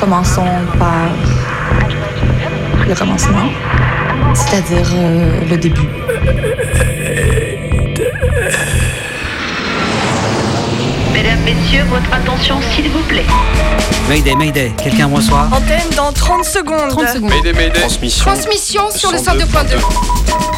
Commençons par le commencement, c'est-à-dire euh, le début. Mesdames, Messieurs, votre attention s'il vous plaît. Mayday, Mayday, quelqu'un me reçoit Antenne dans 30 secondes. 30 secondes. Mayday, Mayday. Transmission. Transmission sur le 102.2.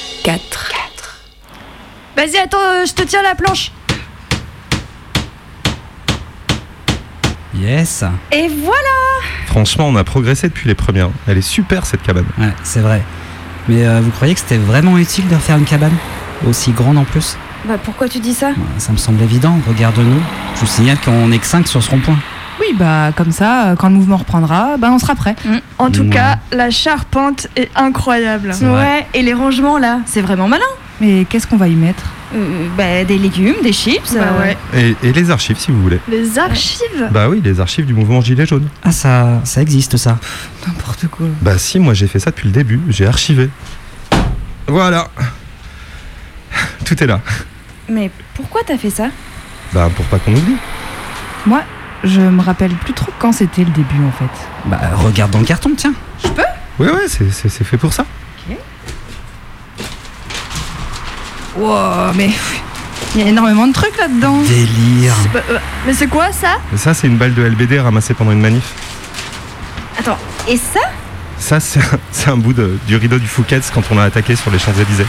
Vas-y, attends, euh, je te tiens la planche. Yes Et voilà Franchement, on a progressé depuis les premières. Elle est super cette cabane. Ouais, c'est vrai. Mais euh, vous croyez que c'était vraiment utile de refaire une cabane? Aussi grande en plus? Bah pourquoi tu dis ça? Ouais, Ça me semble évident, regarde-nous. Je vous signale qu'on n'est que 5 sur ce rond-point. Oui, bah comme ça, euh, quand le mouvement reprendra, bah on sera prêt. En tout Ouais. cas, la charpente est incroyable. Vrai. et les rangements là, c'est vraiment malin. Mais qu'est-ce qu'on va y mettre Euh, bah, des légumes, des chips. Bah euh, ouais. Et, et les archives, si vous voulez. Les archives Bah oui, les archives du mouvement Gilet jaune. Ah, ça, ça existe ça. N'importe quoi. Bah si, moi j'ai fait ça depuis le début, j'ai archivé. Voilà. Tout est là. Mais pourquoi t'as fait ça? Bah pour pas qu'on oublie. Moi, je me rappelle plus trop quand c'était le début en fait. Bah, regarde dans le carton, tiens. Ouais, ouais, c'est- c'est c'est fait pour ça. Wow, mais il y a énormément de trucs là-dedans. Délire. Euh, Mais c'est quoi ça? Ça, c'est une balle de LBD ramassée pendant une manif. Attends, et ça? Ça, c'est un, c'est un bout de- du rideau du Fouquet's quand on a attaqué sur les Champs-Élysées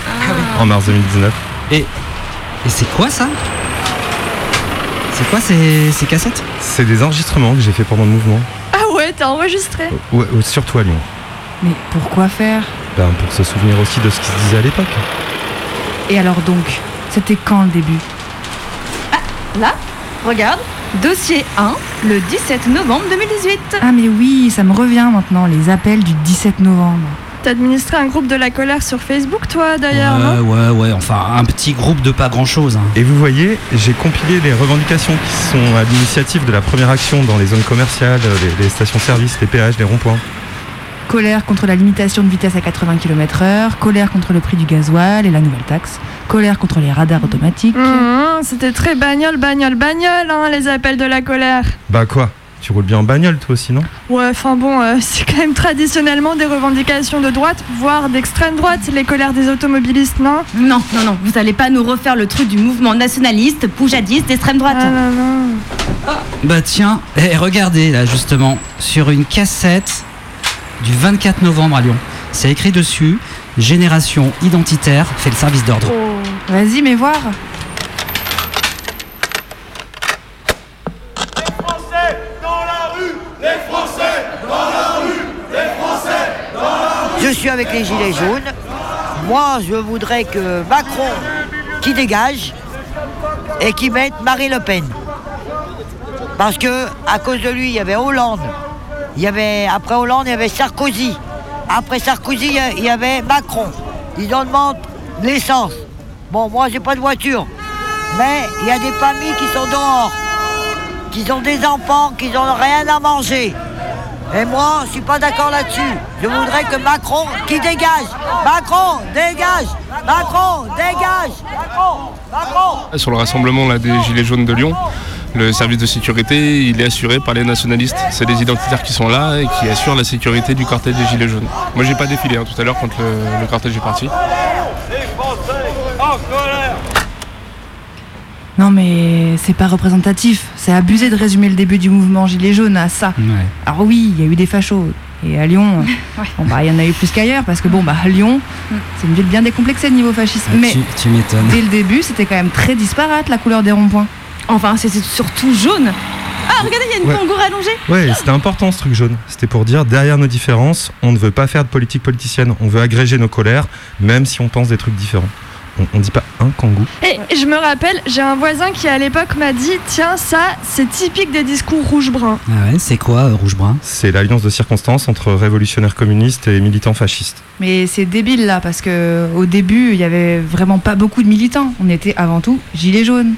en mars 2019. Et c'est quoi ça? C'est quoi ces, ces cassettes? C'est des enregistrements que j'ai fait pendant le mouvement. Ah ouais, t'as enregistré? Ouais, ouais, surtout à Lyon. Mais pourquoi faire? Ben, pour se souvenir aussi de ce qui se disait à l'époque. Et alors donc, c'était quand le début Là Regarde, dossier 1, le 17 novembre 2018. Ah mais oui, ça me revient maintenant, les appels du 17 novembre. T'as administré un groupe de la colère sur Facebook, toi, d'ailleurs, non? Ouais, ouais, ouais, enfin, un petit groupe de pas grand-chose. hein. Et vous voyez, j'ai compilé les revendications qui sont à l'initiative de la première action dans les zones commerciales, les, les stations-service, les péages, les ronds-points. Colère contre la limitation de vitesse à 80 km/h, colère contre le prix du gasoil et la nouvelle taxe, colère contre les radars automatiques. Mmh, C'était très bagnole, bagnole, bagnole, hein, les appels de la colère. Bah quoi Tu roules bien en bagnole toi aussi, non? Ouais, enfin bon, euh, c'est quand même traditionnellement des revendications de droite, voire d'extrême droite, les colères des automobilistes, non? Non, non, non, vous allez pas nous refaire le truc du mouvement nationaliste, poujadiste, d'extrême droite. Ah non, non. Bah tiens, et regardez là justement, sur une cassette du 24 novembre à Lyon. C'est écrit dessus, Génération identitaire fait le service d'ordre. Oh. Vas-y, mais voir. Je suis avec les Gilets jaunes. Moi, je voudrais que Macron qui dégage et qui mette Marine Le Pen. Parce que à cause de lui, il y avait Hollande. Il y avait après Hollande, il y avait Sarkozy. Après Sarkozy, il y avait Macron. Ils en demandent l'essence. Bon, moi, j'ai pas de voiture. Mais il y a des familles qui sont dehors, qui ont des enfants, qui n'ont rien à manger. Et moi, je suis pas d'accord là-dessus. Je voudrais que Macron, qui dégage? Macron, dégage Macron, dégage Macron, Macron Sur le rassemblement des Gilets jaunes de Lyon, le service de sécurité, il est assuré par les nationalistes. C'est les identitaires qui sont là et qui assurent la sécurité du cortège des Gilets jaunes. Moi, j'ai pas défilé hein, tout à l'heure quand le, le cortège est parti. Non mais c'est pas représentatif. C'est abusé de résumer le début du mouvement Gilets jaunes à ça. Ouais. Alors oui, il y a eu des fachos. Et à Lyon, bon, bah, il y en a eu plus qu'ailleurs parce que bon bah à Lyon, c'est une ville bien décomplexée de niveau fascisme. Mais Tu, tu m'étonnes. dès le début, c'était quand même très disparate la couleur des ronds-points. Enfin, c'était surtout jaune. Ah, regardez, il y a une Ouais. kangourou allongée. Ouais, c'était important ce truc jaune. C'était pour dire, derrière nos différences, on ne veut pas faire de politique politicienne. On veut agréger nos colères, même si on pense des trucs différents. On, on dit pas un kangou. Et je me rappelle, j'ai un voisin qui à l'époque m'a dit Tiens, ça, c'est typique des discours rouge-brun. Ah ouais, c'est quoi euh, rouge-brun? C'est l'alliance de circonstances entre révolutionnaires communistes et militants fascistes. Mais c'est débile là, parce que au début, il y avait vraiment pas beaucoup de militants. On était avant tout gilets jaunes.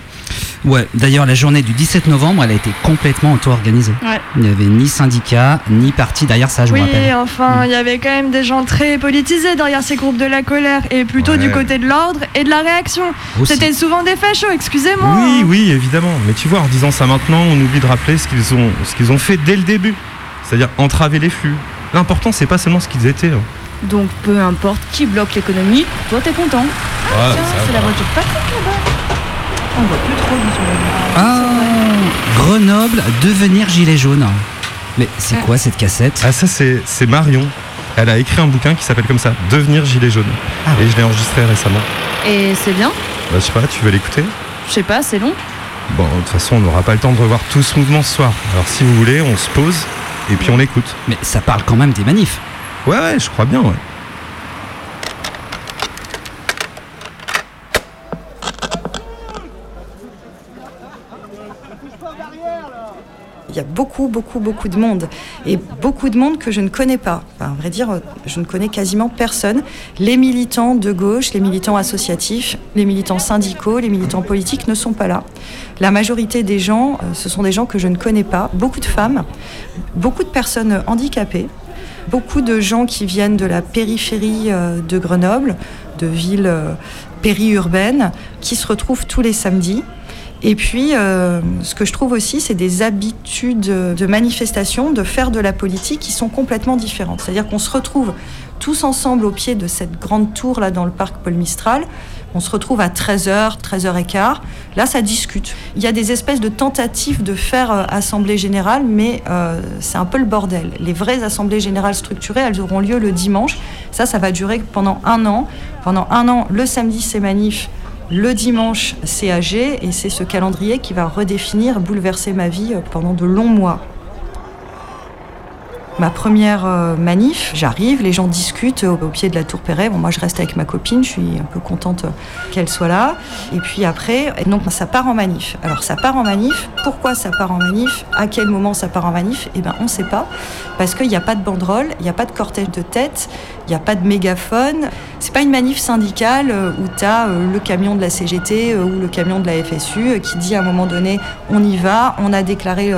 Ouais, d'ailleurs, la journée du 17 novembre, elle a été complètement auto-organisée. Ouais. Il n'y avait ni syndicat, ni parti derrière ça, je oui, me rappelle. enfin, il y avait quand même des gens très politisés derrière ces groupes de la colère et plutôt Ouais. du côté de l'ordre et de la réaction. C'était souvent des fachos, excusez-moi. Oui, oui, évidemment. Mais tu vois, en disant ça maintenant, on oublie de rappeler ce qu'ils ont, ce qu'ils ont fait dès le début. C'est-à-dire entraver les flux. L'important, c'est pas seulement ce qu'ils étaient. hein. Donc peu importe qui bloque l'économie, toi t'es content. Ah, Tiens, c'est la voiture de Patrick là-bas. On voit plus trop le Ah, Grenoble, devenir gilet jaune. Mais c'est quoi cette cassette? Ah, ça, c'est c'est Marion. Elle a écrit un bouquin qui s'appelle comme ça, Devenir gilet jaune. Et je l'ai enregistré récemment. Et c'est bien? Bah, je sais pas, tu veux l'écouter? Je sais pas, c'est long. Bon, de toute façon, on n'aura pas le temps de revoir tout ce mouvement ce soir. Alors, si vous voulez, on se pose et puis on l'écoute. Mais ça parle quand même des manifs. Ouais, ouais, je crois bien, ouais. Il y a beaucoup, beaucoup, beaucoup de monde. Et beaucoup de monde que je ne connais pas. Enfin, vrai dire, je ne connais quasiment personne. Les militants de gauche, les militants associatifs, les militants syndicaux, les militants politiques ne sont pas là. La majorité des gens, euh, ce sont des gens que je ne connais pas. Beaucoup de femmes, beaucoup de personnes handicapées, beaucoup de gens qui viennent de la périphérie euh, de Grenoble, de villes euh, périurbaines, qui se retrouvent tous les samedis. Et puis, euh, ce que je trouve aussi, c'est des habitudes de manifestation, de faire de la politique qui sont complètement différentes. C'est-à-dire qu'on se retrouve tous ensemble au pied de cette grande tour là dans le parc Paul Mistral. On se retrouve à 13h, 13h15. Là, ça discute. Il y a des espèces de tentatives de faire euh, assemblée générale, mais euh, c'est un peu le bordel. Les vraies assemblées générales structurées, elles auront lieu le dimanche. Ça, ça va durer pendant un an. Pendant un an, le samedi, c'est manif. Le dimanche, c'est AG, et c'est ce calendrier qui va redéfinir, bouleverser ma vie euh, pendant de longs mois. Ma première euh, manif, j'arrive, les gens discutent au, pied de la tour Perret. Bon, moi, je reste avec ma copine, je suis un peu contente euh, qu'elle soit là. Et puis après, donc ça part en manif. Alors ça part en manif. Pourquoi ça part en manif? À quel moment ça part en manif? Eh bien, on ne sait pas. Parce qu'il n'y a pas de banderole, il n'y a pas de cortège de tête, il n'y a pas de mégaphone. C'est pas une manif syndicale euh, où tu as le camion de la CGT ou le camion de la FSU qui dit à un moment donné on y va, on a déclaré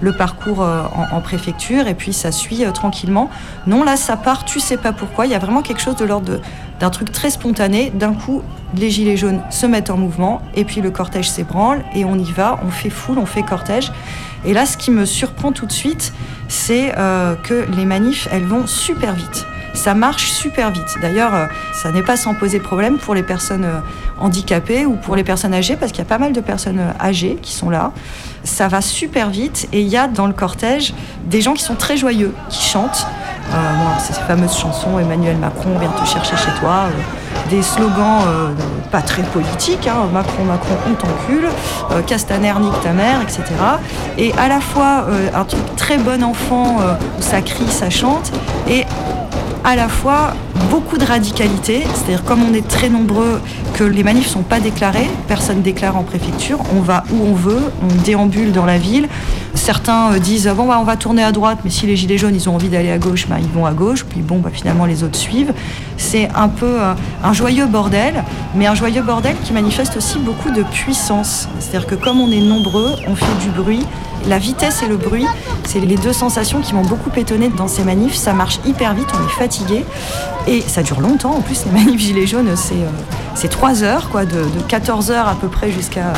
le parcours en préfecture et puis ça suit euh, tranquillement. Non, là ça part, tu sais pas pourquoi. Il y a vraiment quelque chose de l'ordre d'un truc très spontané. D'un coup, les gilets jaunes se mettent en mouvement et puis le cortège s'ébranle et on y va, on fait foule, on fait cortège. Et là, ce qui me surprend tout de suite, c'est euh, que les manifs, elles vont super vite. Ça marche super vite. D'ailleurs, euh, ça n'est pas sans poser problème pour les personnes handicapées ou pour les personnes âgées, parce qu'il y a pas mal de personnes âgées qui sont là. Ça va super vite et il y a dans le cortège des gens qui sont très joyeux, qui chantent. Euh, c'est ces fameuses chansons Emmanuel Macron vient te chercher chez toi. euh, des slogans euh, pas très politiques, hein, Macron, Macron, on t'encule, Castaner, nique ta mère, etc. Et à la fois un truc très bon enfant où ça crie, ça chante, et à la fois beaucoup de radicalité, c'est-à-dire comme on est très nombreux, que les manifs sont pas déclarés, personne déclare en préfecture, on va où on veut, on déambule dans la ville. Certains euh, disent bon bah on va tourner à droite, mais si les gilets jaunes ils ont envie d'aller à gauche, bah, ils vont à gauche, puis bon bah finalement les autres suivent. C'est un peu euh, un joyeux bordel, mais un joyeux bordel qui manifeste aussi beaucoup de puissance. C'est-à-dire que comme on est nombreux, on fait du bruit. La vitesse et le bruit, c'est les deux sensations qui m'ont beaucoup étonné dans ces manifs. Ça marche hyper vite, on est fatigué. Et ça dure longtemps. En plus, les manifs gilets jaunes, c'est euh, 3 heures, quoi, de, de 14 heures à peu près jusqu'à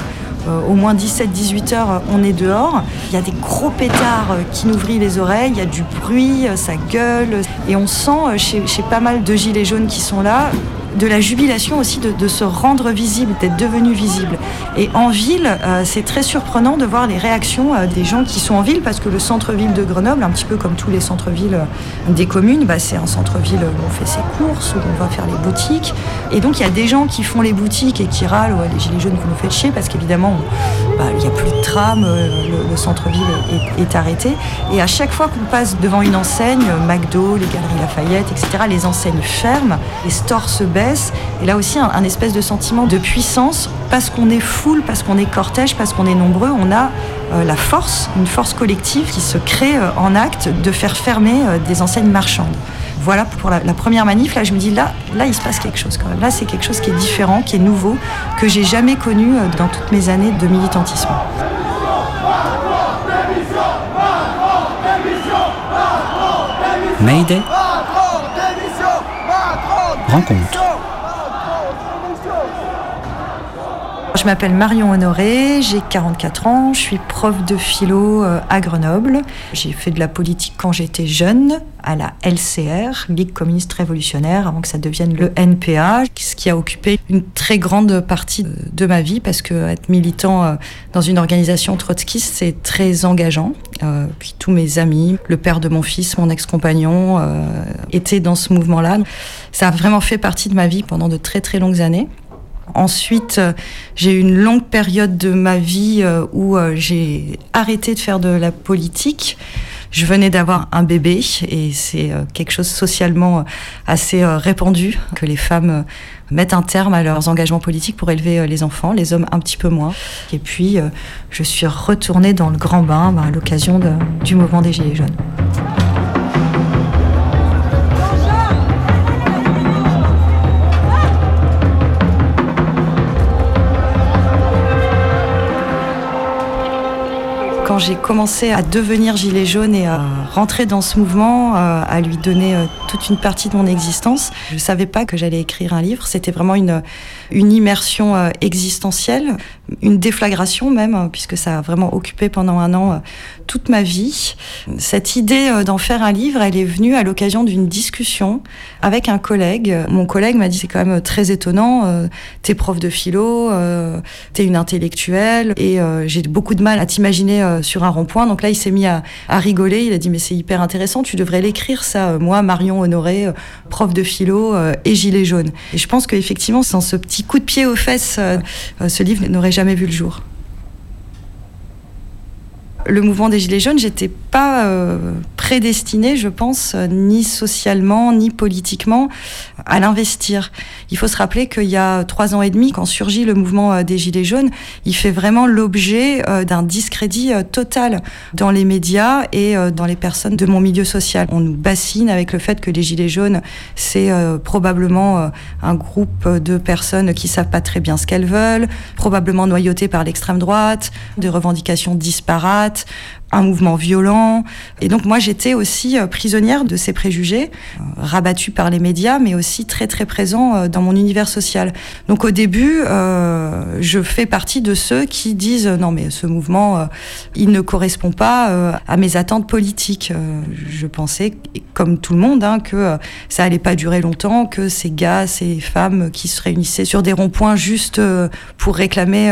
euh, au moins 17-18 heures, euh, on est dehors. Il y a des gros pétards qui nous vrillent les oreilles, il y a du bruit, ça gueule. Et on sent chez, chez pas mal de gilets jaunes qui sont là de la jubilation aussi de, se rendre visible, d'être devenu visible. Et en ville, euh, c'est très surprenant de voir les réactions euh, des gens qui sont en ville, parce que le centre-ville de Grenoble, un petit peu comme tous les centres-villes euh, des communes, bah, c'est un centre-ville où on fait ses courses, où on va faire les boutiques. Et donc il y a des gens qui font les boutiques et qui râlent, ouais, les gilets jaunes, vous nous faites chier, parce qu'évidemment, bah, il n'y a plus de tram, le, le centre-ville est, arrêté. Et à chaque fois qu'on passe devant une enseigne, McDo, les Galeries Lafayette, etc., les enseignes ferment, les stores se baissent Et là aussi, un, espèce de sentiment de puissance. Parce qu'on est foule, parce qu'on est cortège, parce qu'on est nombreux, on a euh, la force, une force collective qui se crée euh, en acte de faire fermer euh, des enseignes marchandes. Voilà pour la, première manif. Là, je me dis là, là, il se passe quelque chose quand même. Là, c'est quelque chose qui est différent, qui est nouveau, que j'ai jamais connu dans toutes mes années de militantisme. Mayday Rencontre. Je m'appelle Marion Honoré, j'ai 44 ans, je suis prof de philo euh, à Grenoble. J'ai fait de la politique quand j'étais jeune à la LCR, Ligue communiste révolutionnaire, avant que ça devienne le NPA, ce qui a occupé une très grande partie de ma vie parce que être militant euh, dans une organisation trotskiste, c'est très engageant. Euh, puis tous mes amis, le père de mon fils, mon ex-compagnon, étaient dans ce mouvement-là. Ça a vraiment fait partie de ma vie pendant de très très longues années. Ensuite, euh, j'ai eu une longue période de ma vie euh, où euh, j'ai arrêté de faire de la politique. Je venais d'avoir un bébé et c'est quelque chose socialement assez répandu que les femmes mettent un terme à leurs engagements politiques pour élever les enfants, les hommes un petit peu moins. Et puis, je suis retournée dans le grand bain bah, à l'occasion du mouvement des Gilets jaunes. Quand j'ai commencé à devenir gilet jaune et à rentrer dans ce mouvement, euh, à lui donner euh, toute une partie de mon existence, je savais pas que j'allais écrire un livre. C'était vraiment une, une immersion euh, existentielle, une déflagration même, euh, puisque ça a vraiment occupé pendant un an euh, toute ma vie. Cette idée euh, d'en faire un livre, elle est venue à l'occasion d'une discussion avec un collègue. Mon collègue m'a dit c'est quand même très étonnant, euh, t'es prof de philo, euh, t'es une intellectuelle et euh, j'ai beaucoup de mal à t'imaginer euh, sur un rond-point. Donc là, il s'est mis à, rigoler. Il a dit mais c'est hyper intéressant, tu devrais l'écrire ça. Moi, Marion Honoré, euh, prof de philo euh, et gilet jaune. Et je pense qu'effectivement, sans ce petit coup de pied aux fesses, euh, euh, ce livre n'aurait jamais vu le jour. Le mouvement des Gilets jaunes, j'étais pas prédestinée, je pense, euh, ni socialement, ni politiquement, à l'investir. Il faut se rappeler qu'il y a trois ans et demi, quand surgit le mouvement euh, des Gilets jaunes, il fait vraiment l'objet euh, d'un discrédit total dans les médias et dans les personnes de mon milieu social. On nous bassine avec le fait que les Gilets jaunes, c'est probablement un groupe de personnes qui savent pas très bien ce qu'elles veulent, probablement noyautées par l'extrême droite, des revendications disparates, un mouvement violent. Et donc moi aussi euh, prisonnière de ces préjugés, euh, rabattue par les médias, mais aussi très très présent euh, dans mon univers social. Donc au début, je fais partie de ceux qui disent non mais ce mouvement, il ne correspond pas à mes attentes politiques. Je pensais, comme tout le monde, hein, que ça allait pas durer longtemps, que ces gars, ces femmes qui se réunissaient sur des ronds-points juste pour réclamer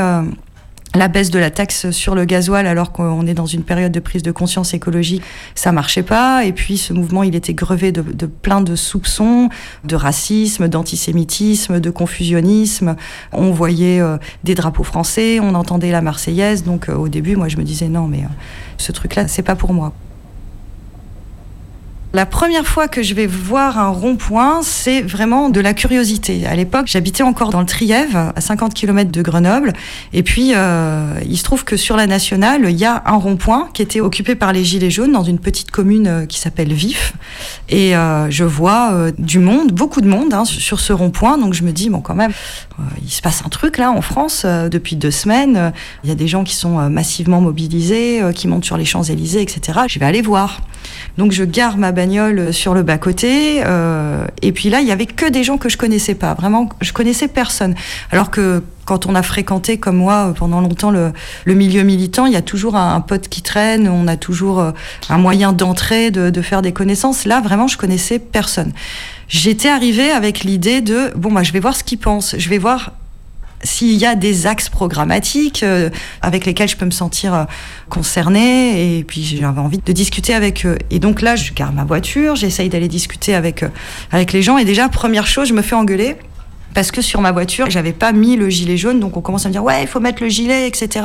la baisse de la taxe sur le gasoil alors qu'on est dans une période de prise de conscience écologique, ça marchait pas. Et puis ce mouvement, il était grevé de, plein de soupçons, de racisme, d'antisémitisme, de confusionnisme. On voyait euh, des drapeaux français, on entendait la Marseillaise. Donc euh, au début, moi, je me disais non, mais euh, ce truc-là, c'est pas pour moi. La première fois que je vais voir un rond-point, c'est vraiment de la curiosité. À l'époque, j'habitais encore dans le Trièves, à 50 km de Grenoble. Et puis, euh, il se trouve que sur la nationale, il y a un rond-point qui était occupé par les Gilets jaunes dans une petite commune euh, qui s'appelle Vif. Et euh, je vois du monde, beaucoup de monde hein, sur ce rond-point. Donc je me dis, bon, quand même, il se passe un truc là en France euh, depuis deux semaines. Euh, Il y a des gens qui sont euh, massivement mobilisés, euh, qui montent sur les Champs-Élysées, etc. Je vais aller voir. Donc je gare ma bagnole sur le bas-côté. euh, et puis là, il y avait que des gens que je connaissais pas. Vraiment, je connaissais personne. Alors que quand on a fréquenté comme moi euh, pendant longtemps le, milieu militant, il y a toujours un, pote qui traîne, on a toujours euh, un moyen d'entrer, de, faire des connaissances. Là, vraiment, je connaissais personne. J'étais arrivée avec l'idée de bon, bah, je vais voir ce qu'ils pensent, je vais voir s'il y a des axes programmatiques euh, avec lesquels je peux me sentir concernée et puis j'avais envie de discuter avec eux. Et donc là, je garde ma voiture, j'essaye d'aller discuter avec, avec les gens et déjà, première chose, je me fais engueuler parce que sur ma voiture, j'avais pas mis le gilet jaune, donc on commence à me dire ouais, il faut mettre le gilet, etc.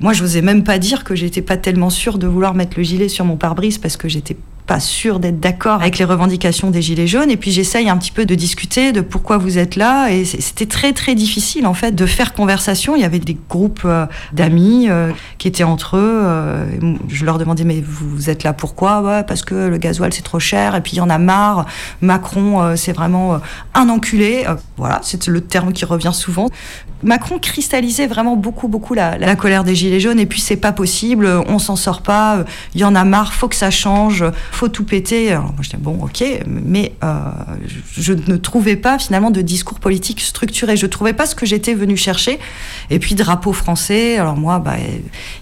Moi, je n'osais même pas dire que j'étais pas tellement sûre de vouloir mettre le gilet sur mon pare-brise parce que j'étais pas sûre d'être d'accord avec les revendications des Gilets jaunes. Et puis j'essaye un petit peu de discuter de pourquoi vous êtes là. Et c'était très très difficile en fait de faire conversation. Il y avait des groupes euh, d'amis euh, qui étaient entre eux. Euh, je leur demandais mais vous êtes là pourquoi? Ouais, parce que le gasoil c'est trop cher. Et puis il y en a marre. Macron c'est vraiment un enculé. voilà, c'est le terme qui revient souvent. Macron cristallisait vraiment beaucoup, beaucoup la, la, colère des Gilets jaunes. Et puis, c'est pas possible, on s'en sort pas, il y en a marre, faut que ça change, faut tout péter. Alors, moi, bon, ok, mais euh, je, ne trouvais pas finalement de discours politique structuré. Je trouvais pas ce que j'étais venu chercher. Et puis, drapeau français. Alors, moi, bah,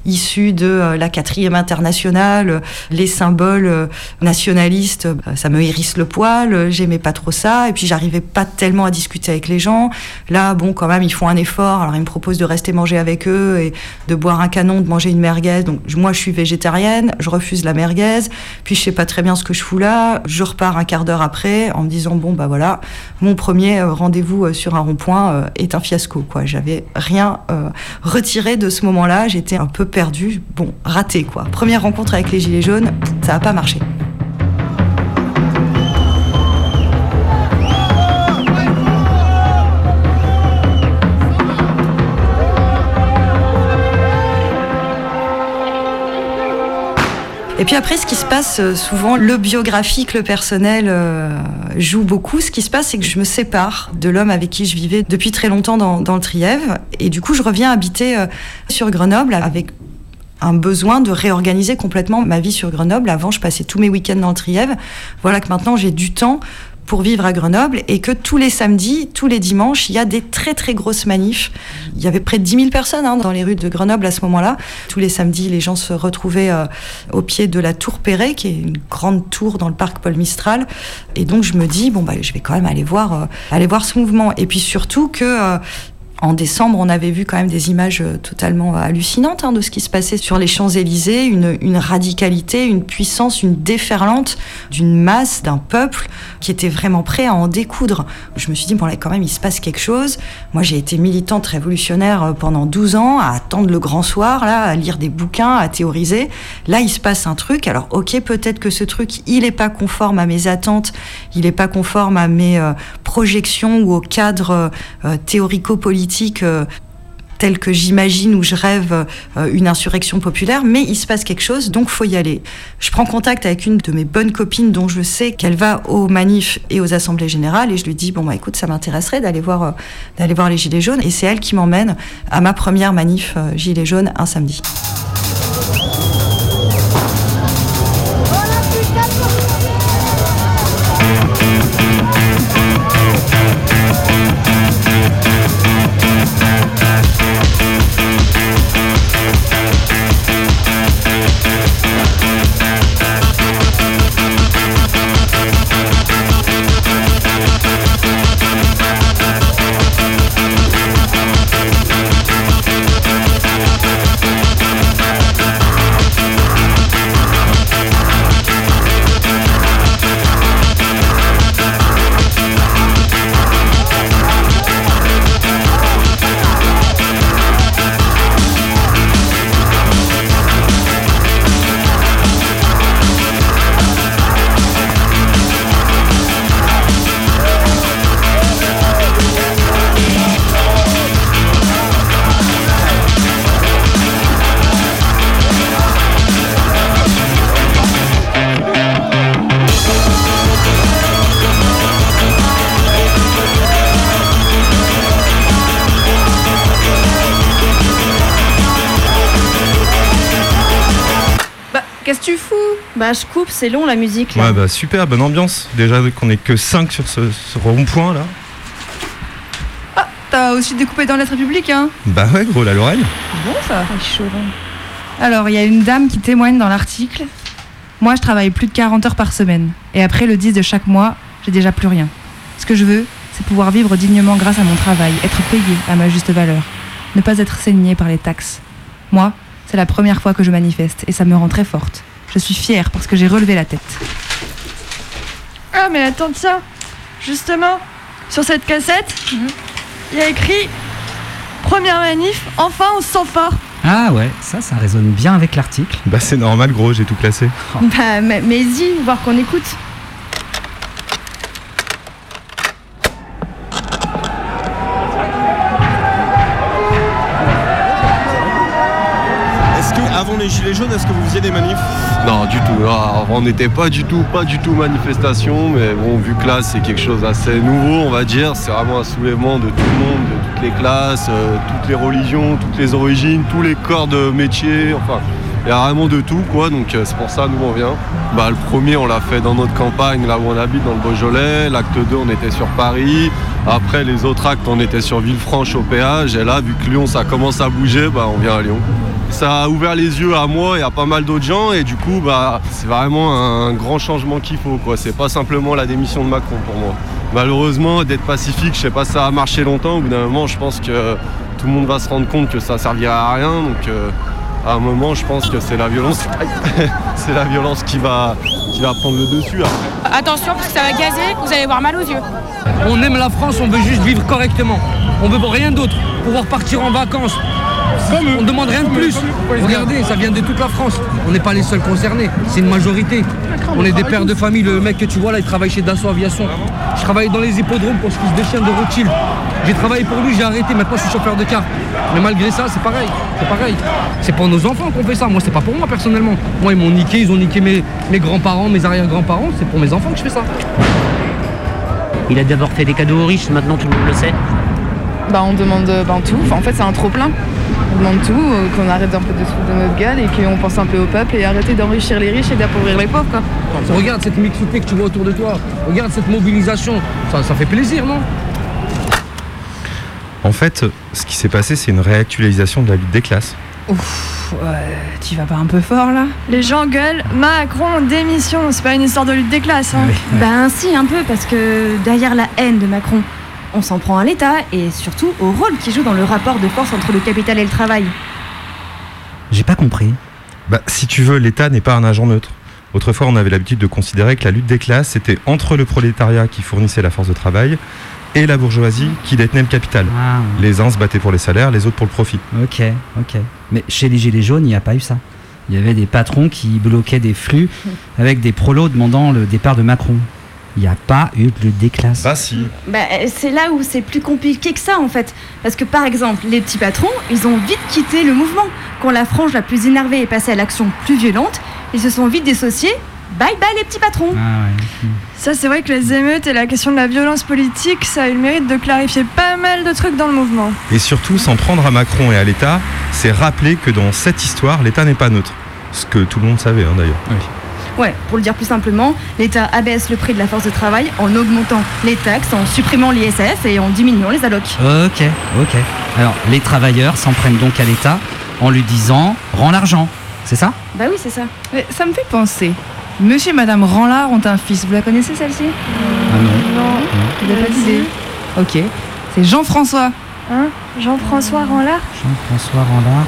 issu de euh, la quatrième internationale, les symboles euh, nationalistes, bah, ça me hérisse le poil. J'aimais pas trop ça. Et puis, j'arrivais pas tellement à discuter avec les gens. Là, bon, quand même, ils font un effort alors ils me proposent de rester manger avec eux et de boire un canon, de manger une merguez. Donc moi je suis végétarienne, je refuse la merguez. Puis je sais pas très bien ce que je fous là. Je repars un quart d'heure après en me disant bon bah voilà, mon premier euh, rendez-vous euh, sur un rond-point euh, est un fiasco quoi. J'avais rien retiré de ce moment-là. J'étais un peu perdue. Bon, raté quoi. Première rencontre avec les gilets jaunes, ça a pas marché. Et puis après, ce qui se passe euh, souvent, le biographique, le personnel euh, joue beaucoup. Ce qui se passe, c'est que je me sépare de l'homme avec qui je vivais depuis très longtemps dans, le Trièvre. Et du coup, je reviens habiter euh, sur Grenoble avec un besoin de réorganiser complètement ma vie sur Grenoble. Avant, je passais tous mes week-ends dans le Trièvre. Voilà que maintenant, j'ai du temps pour vivre à Grenoble et que tous les samedis, tous les dimanches, il y a des très très grosses manifs. Il y avait près de 10 000 personnes hein, dans les rues de Grenoble à ce moment-là. Tous les samedis, les gens se retrouvaient euh, au pied de la tour Perret, qui est une grande tour dans le parc Paul Mistral. Et donc je me dis, bon, bah, je vais quand même aller voir, euh, aller voir ce mouvement. Et puis surtout que euh, en décembre, on avait vu quand même des images euh, totalement hallucinantes hein, de ce qui se passait sur les Champs-Élysées, une, radicalité, une puissance, une déferlante d'une masse, d'un peuple qui était vraiment prêt à en découdre. Je me suis dit, bon là quand même, il se passe quelque chose. Moi, j'ai été militante révolutionnaire euh, pendant 12 ans, à attendre le grand soir, là, à lire des bouquins, à théoriser. Là, il se passe un truc. Alors, ok, peut-être que ce truc, il n'est pas conforme à mes attentes, il n'est pas conforme à mes euh, projections ou au cadre théorico-politique euh, tel que j'imagine ou je rêve euh, une insurrection populaire, mais il se passe quelque chose, donc faut y aller. Je prends contact avec une de mes bonnes copines dont je sais qu'elle va aux manifs et aux assemblées générales et je lui dis bon bah écoute ça m'intéresserait d'aller voir euh, d'aller voir les gilets jaunes et c'est elle qui m'emmène à ma première manif gilets jaunes un samedi. Bah, je coupe, c'est long la musique. Ouais, bah super, bonne ambiance. Déjà qu'on est que 5 sur ce, rond-point là. Ah, t'as aussi découpé dans lettre publique, hein Bah ouais, gros, la l'oreille. Bon, ça. chaud. Alors, il y a une dame qui témoigne dans l'article. Moi, je travaille plus de 40 heures par semaine. Et après le 10 de chaque mois, j'ai déjà plus rien. Ce que je veux, c'est pouvoir vivre dignement grâce à mon travail, être payé à ma juste valeur, ne pas être saigné par les taxes. Moi, c'est la première fois que je manifeste et ça me rend très forte. Je suis fière parce que j'ai relevé la tête. Ah, mais attends, tiens, justement, sur cette cassette, il y a écrit Première manif, enfin on se sent fort. Ah ouais, ça, ça résonne bien avec l'article. Bah c'est normal gros, j'ai tout classé. Bah, mais, mais y, voir qu'on écoute. Les gilets jaunes, est-ce que vous faisiez des manifs Non, du tout. On n'était pas du tout, pas du tout manifestation, mais bon, vu que là, c'est quelque chose d'assez nouveau, on va dire. C'est vraiment un soulèvement de tout le monde, de toutes les classes, euh, toutes les religions, toutes les origines, tous les corps de métier. Enfin, il y a vraiment de tout, quoi. Donc, euh, c'est pour ça, nous, on vient. Bah, le premier, on l'a fait dans notre campagne, là où on habite, dans le Beaujolais. L'acte 2, on était sur Paris. Après, les autres actes, on était sur Villefranche au péage. Et là, vu que Lyon, ça commence à bouger, bah, on vient à Lyon. Ça a ouvert les yeux à moi et à pas mal d'autres gens. Et du coup, bah, c'est vraiment un grand changement qu'il faut. Quoi. C'est pas simplement la démission de Macron pour moi. Malheureusement, d'être pacifique, je sais pas, ça a marché longtemps. Au bout d'un moment, je pense que tout le monde va se rendre compte que ça servira à rien. Euh, à un moment, je pense que c'est la violence. C'est la violence qui va, qui va prendre le dessus après. Attention parce que ça va gazer, vous allez avoir mal aux yeux. On aime la France, on veut juste vivre correctement. On veut rien d'autre. Pouvoir partir en vacances. On ne demande rien de plus. Regardez, ça vient de toute la France. On n'est pas les seuls concernés. C'est une majorité. On est des pères de famille. Le mec que tu vois là, il travaille chez Dassault Aviation. Je travaille dans les hippodromes pour ce fils de chien de Rothschild. J'ai travaillé pour lui, j'ai arrêté. Maintenant, je suis chauffeur de car. Mais malgré ça, c'est pareil. C'est pareil. C'est pour nos enfants qu'on fait ça. Moi, c'est pas pour moi personnellement. Moi, ils m'ont niqué. Ils ont niqué mes, mes grands-parents, mes arrière-grands-parents. C'est pour mes enfants que je fais ça. Il a d'abord fait des cadeaux aux riches, maintenant tout le monde le sait. Bah on demande euh, ben, tout, enfin, en fait c'est un trop plein. On demande tout, euh, qu'on arrête un peu de se foutre de notre gueule et qu'on pense un peu au peuple et arrêter d'enrichir les riches et d'appauvrir les pauvres quoi. Regarde cette mixité que tu vois autour de toi. Regarde cette mobilisation. Ça, ça fait plaisir, non? En fait, ce qui s'est passé, c'est une réactualisation de la lutte des classes. Ouf, tu vas pas un peu fort là? Les gens gueulent Macron, démission, c'est pas une histoire de lutte des classes. Hein. Ben si, un peu, parce que derrière la haine de Macron, on s'en prend à l'État et surtout au rôle qu'il joue dans le rapport de force entre le capital et le travail. J'ai pas compris. Bah, si tu veux, l'État n'est pas un agent neutre. Autrefois, on avait l'habitude de considérer que la lutte des classes, c'était entre le prolétariat qui fournissait la force de travail et la bourgeoisie qui détenait le capital. Ah, Les uns se battaient pour les salaires, les autres pour le profit. Ok, ok. Mais chez les Gilets jaunes, il n'y a pas eu ça. Il y avait des patrons qui bloquaient des flux avec des prolos demandant le départ de Macron. Il n'y a pas eu de classes. Bah si. Bah, c'est là où c'est plus compliqué que ça en fait. Parce que par exemple, les petits patrons, ils ont vite quitté le mouvement. Quand la frange la plus énervée est passée à l'action plus violente, ils se sont vite dissociés. Bye bye les petits patrons. Ça, c'est vrai que les émeutes et la question de la violence politique, ça a eu le mérite de clarifier pas mal de trucs dans le mouvement. Et surtout, s'en prendre à Macron et à l'État, c'est rappeler que dans cette histoire, l'État n'est pas neutre. Ce que tout le monde savait hein, d'ailleurs. Ouais, pour le dire plus simplement, l'État abaisse le prix de la force de travail en augmentant les taxes, en supprimant l'ISF et en diminuant les allocs. Ok, ok. Alors, les travailleurs s'en prennent donc à l'État en lui disant Rends l'argent. C'est ça? Bah oui, c'est ça. Mais ça me fait penser. Monsieur et Madame Ranlard ont un fils. Vous la connaissez celle-ci? Ah non. Non. Vous n'avez pas d'idée Ok. C'est Jean-François. Hein? Jean-François Ranlard? Jean-François Randard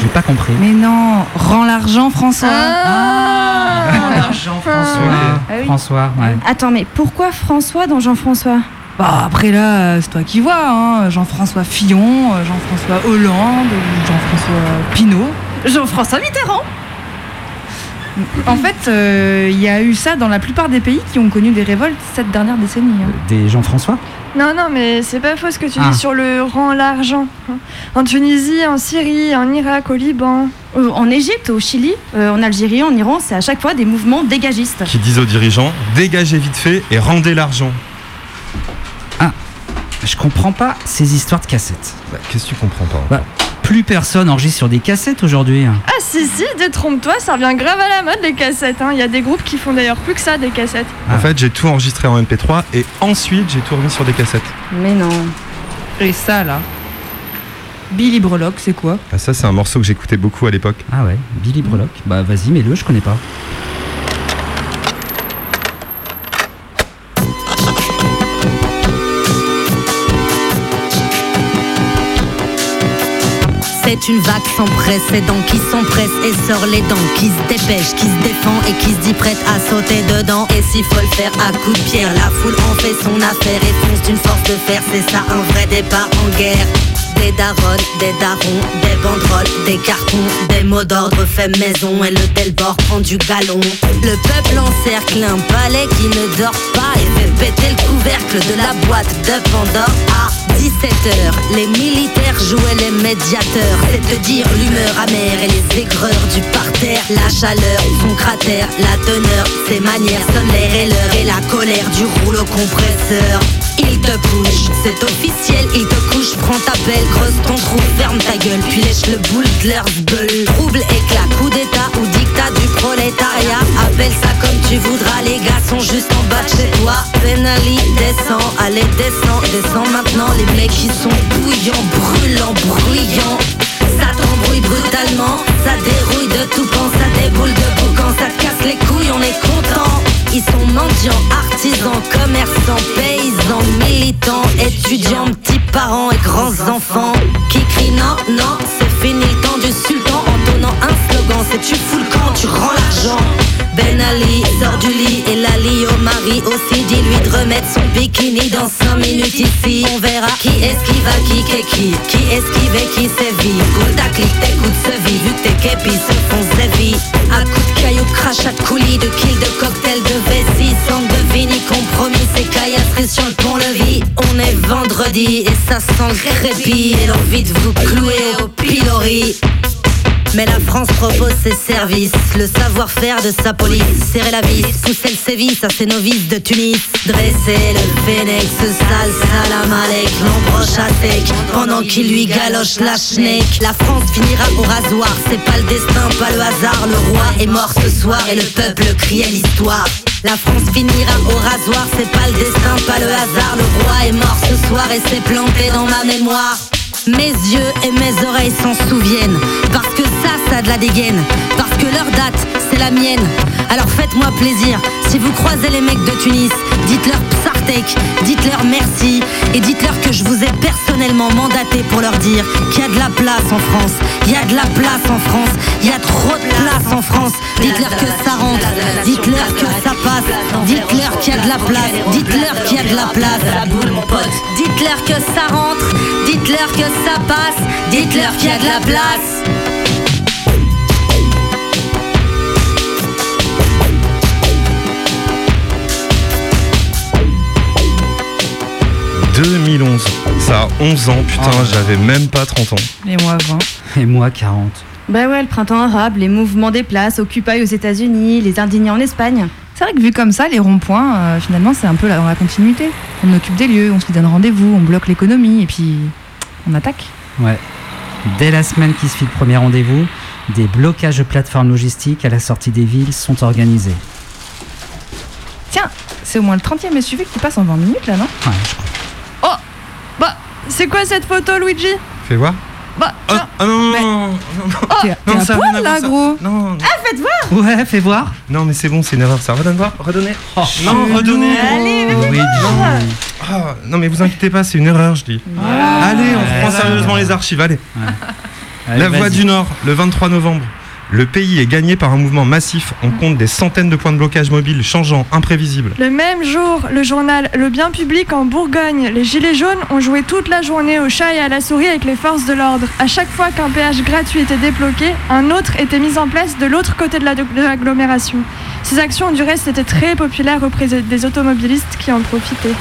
J'ai pas compris. Mais non, rends l'argent François. Ah. Ah oui. François, ouais. Attends, mais pourquoi François dans Jean-François? Bah après là, c'est toi qui vois. Hein. Jean-François Fillon, Jean-François Hollande, Jean-François Pinault. Jean-François Mitterrand En fait, euh, il y a eu ça dans la plupart des pays qui ont connu des révoltes cette dernière décennie. hein. Des Jean-François? Non, non, mais c'est pas faux ce que tu Ah. dis sur le rang l'argent. hein. En Tunisie, en Syrie, en Irak, au Liban. Euh, En Égypte, au Chili, euh, en Algérie, en Iran, c'est à chaque fois des mouvements dégagistes. Qui disent aux dirigeants dégagez vite fait et rendez l'argent. Ah, je comprends pas ces histoires de cassettes. Bah, Qu'est-ce que tu comprends pas Bah, plus personne enregistre sur des cassettes aujourd'hui. Ah si, si, détrompe-toi, ça revient grave à la mode les cassettes. hein. Il y a des groupes qui font d'ailleurs plus que ça, des cassettes. En fait, j'ai tout enregistré en MP3 et ensuite j'ai tout remis sur des cassettes. Mais non. Et ça là Billy Breloque, c'est quoi? Ah, ça, c'est un morceau que j'écoutais beaucoup à l'époque. Ah ouais, Billy Breloque. Bah vas-y, mets-le, je connais pas. C'est une vague sans précédent qui s'empresse et sort les dents, qui se dépêche, qui se défend et qui se dit prête à sauter dedans. Et s'il faut le faire à coups de pierre, la foule en fait son affaire et fonce d'une force de fer, c'est ça un vrai départ en guerre. Des des darons, des banderoles, des cartons, des mots d'ordre fait maison et le Delbord prend du galon. Le peuple encercle un palais qui ne dort pas et fait péter le couvercle de la boîte de Pandore à 17h. Les militaires jouaient les médiateurs, c'est te dire l'humeur amère et les aigreurs du parterre, la chaleur, son cratère, la teneur, ses manières sonnaient et l'heure et la colère du rouleau compresseur. Il te couche, c'est officiel, il te couche, prends ta belle, creuse ton ferme ta gueule, puis lèche le boule de leur bulle. Trouble, éclat, coup d'état ou dictat du prolétariat, appelle ça comme tu voudras, les gars sont juste en bas de chez toi. Penali, descend, allez, descend, descend maintenant, les mecs qui sont bouillants, brûlants, bruyants. Ça t'embrouille brutalement, ça dérouille de tout quand ça déboule de boucan, ça casse les couilles, on est content. Ils sont mendiants, artisans, commerçants, paysans, étudiants, petits parents et grands enfants qui crient non, non, c'est fini le temps du sultan en donnant un slogan, c'est tu fous le camp, tu rends l'argent. Ben Ali sort du lit et Lali au mari aussi dis-lui de remettre son bikini dans 5 minutes ici. On verra qui esquive à qui qu'est qui, qui esquive et qui sévit. Cool ta clique, t'écoutes ce vie, vu que tes képis se font zévi. À coups de cailloux, crachat de coulis, de kills, de cocktails, de vessie, On est vendredi et ça sent le crépi et l'envie de vous clouer au pilori. Mais la France propose ses services, le savoir-faire de sa police, serrer la vis, pousser le sévice à ses novices de Tunis, dresser le phénix, sale salam alek, l'embroche à sec, pendant qu'il lui galoche la schneck. La France finira au rasoir, c'est pas le destin, pas le hasard, le roi est mort ce soir et le peuple criait l'histoire. La France finira au rasoir, c'est pas le destin, pas le hasard, le roi est mort ce soir et c'est planté dans ma mémoire. Mes yeux et mes oreilles s'en souviennent. Parce que ça, ça a de la dégaine. Parce que leur date, c'est la mienne. Alors faites-moi plaisir. Si vous croisez les mecs de Tunis Dites-leur Dites-leur merci Et dites-leur que je vous ai personnellement mandaté pour leur dire Qu'il y a de la place en France. Il y a de la place en France. Il y a trop de place en France. Dites-leur que ça rentre. Dites-leur que ça passe. Dites-leur qu'il y a de la place. Dites-leur qu'il y a de la place. Dites-leur que ça rentre. Dites-leur que ça passe, dites-leur qu'il y a de la place. 2011. Ça a 11 ans, putain, Ah j'avais même pas 30 ans. Et moi 20. Et moi 40. Bah ouais, le printemps arabe, les mouvements des places, Occupy aux États-Unis, les indignés en Espagne. C'est vrai que vu comme ça, les ronds-points, euh, finalement, c'est un peu dans la continuité. On occupe des lieux, on se donne rendez-vous, on bloque l'économie et puis on attaque. Ouais. Dès la semaine qui suit le premier rendez-vous, des blocages de plateformes logistiques à la sortie des villes sont organisés. Tiens, c'est au moins le 30e SUV qui passe en 20 minutes là, non? Ouais, je crois. Oh c'est quoi cette photo, Luigi Fais voir. Bah, Ah, ah non, non, non, non, t'es à poil à là, voir, ça. gros Non, non. Ah, faites voir Ouais, fais voir. Non, mais c'est bon, c'est une erreur. Ça redonne voir, redonnez. Oh, non, redonnez. Allez, mais Oui, Ah, non, mais vous inquiétez pas, c'est une erreur, je dis. Allez, on prend sérieusement les archives, allez. Allez, La Voix du Nord, le 23 novembre. Le pays est gagné par un mouvement massif. On compte des centaines de points de blocage mobiles, changeants, imprévisibles. Le même jour, le journal Le Bien Public en Bourgogne, les Gilets jaunes ont joué toute la journée au chat et à la souris avec les forces de l'ordre. À chaque fois qu'un péage gratuit était débloqué, un autre était mis en place de l'autre côté de la- de l'agglomération. Ces actions, du reste, étaient très populaires auprès des automobilistes qui en profitaient.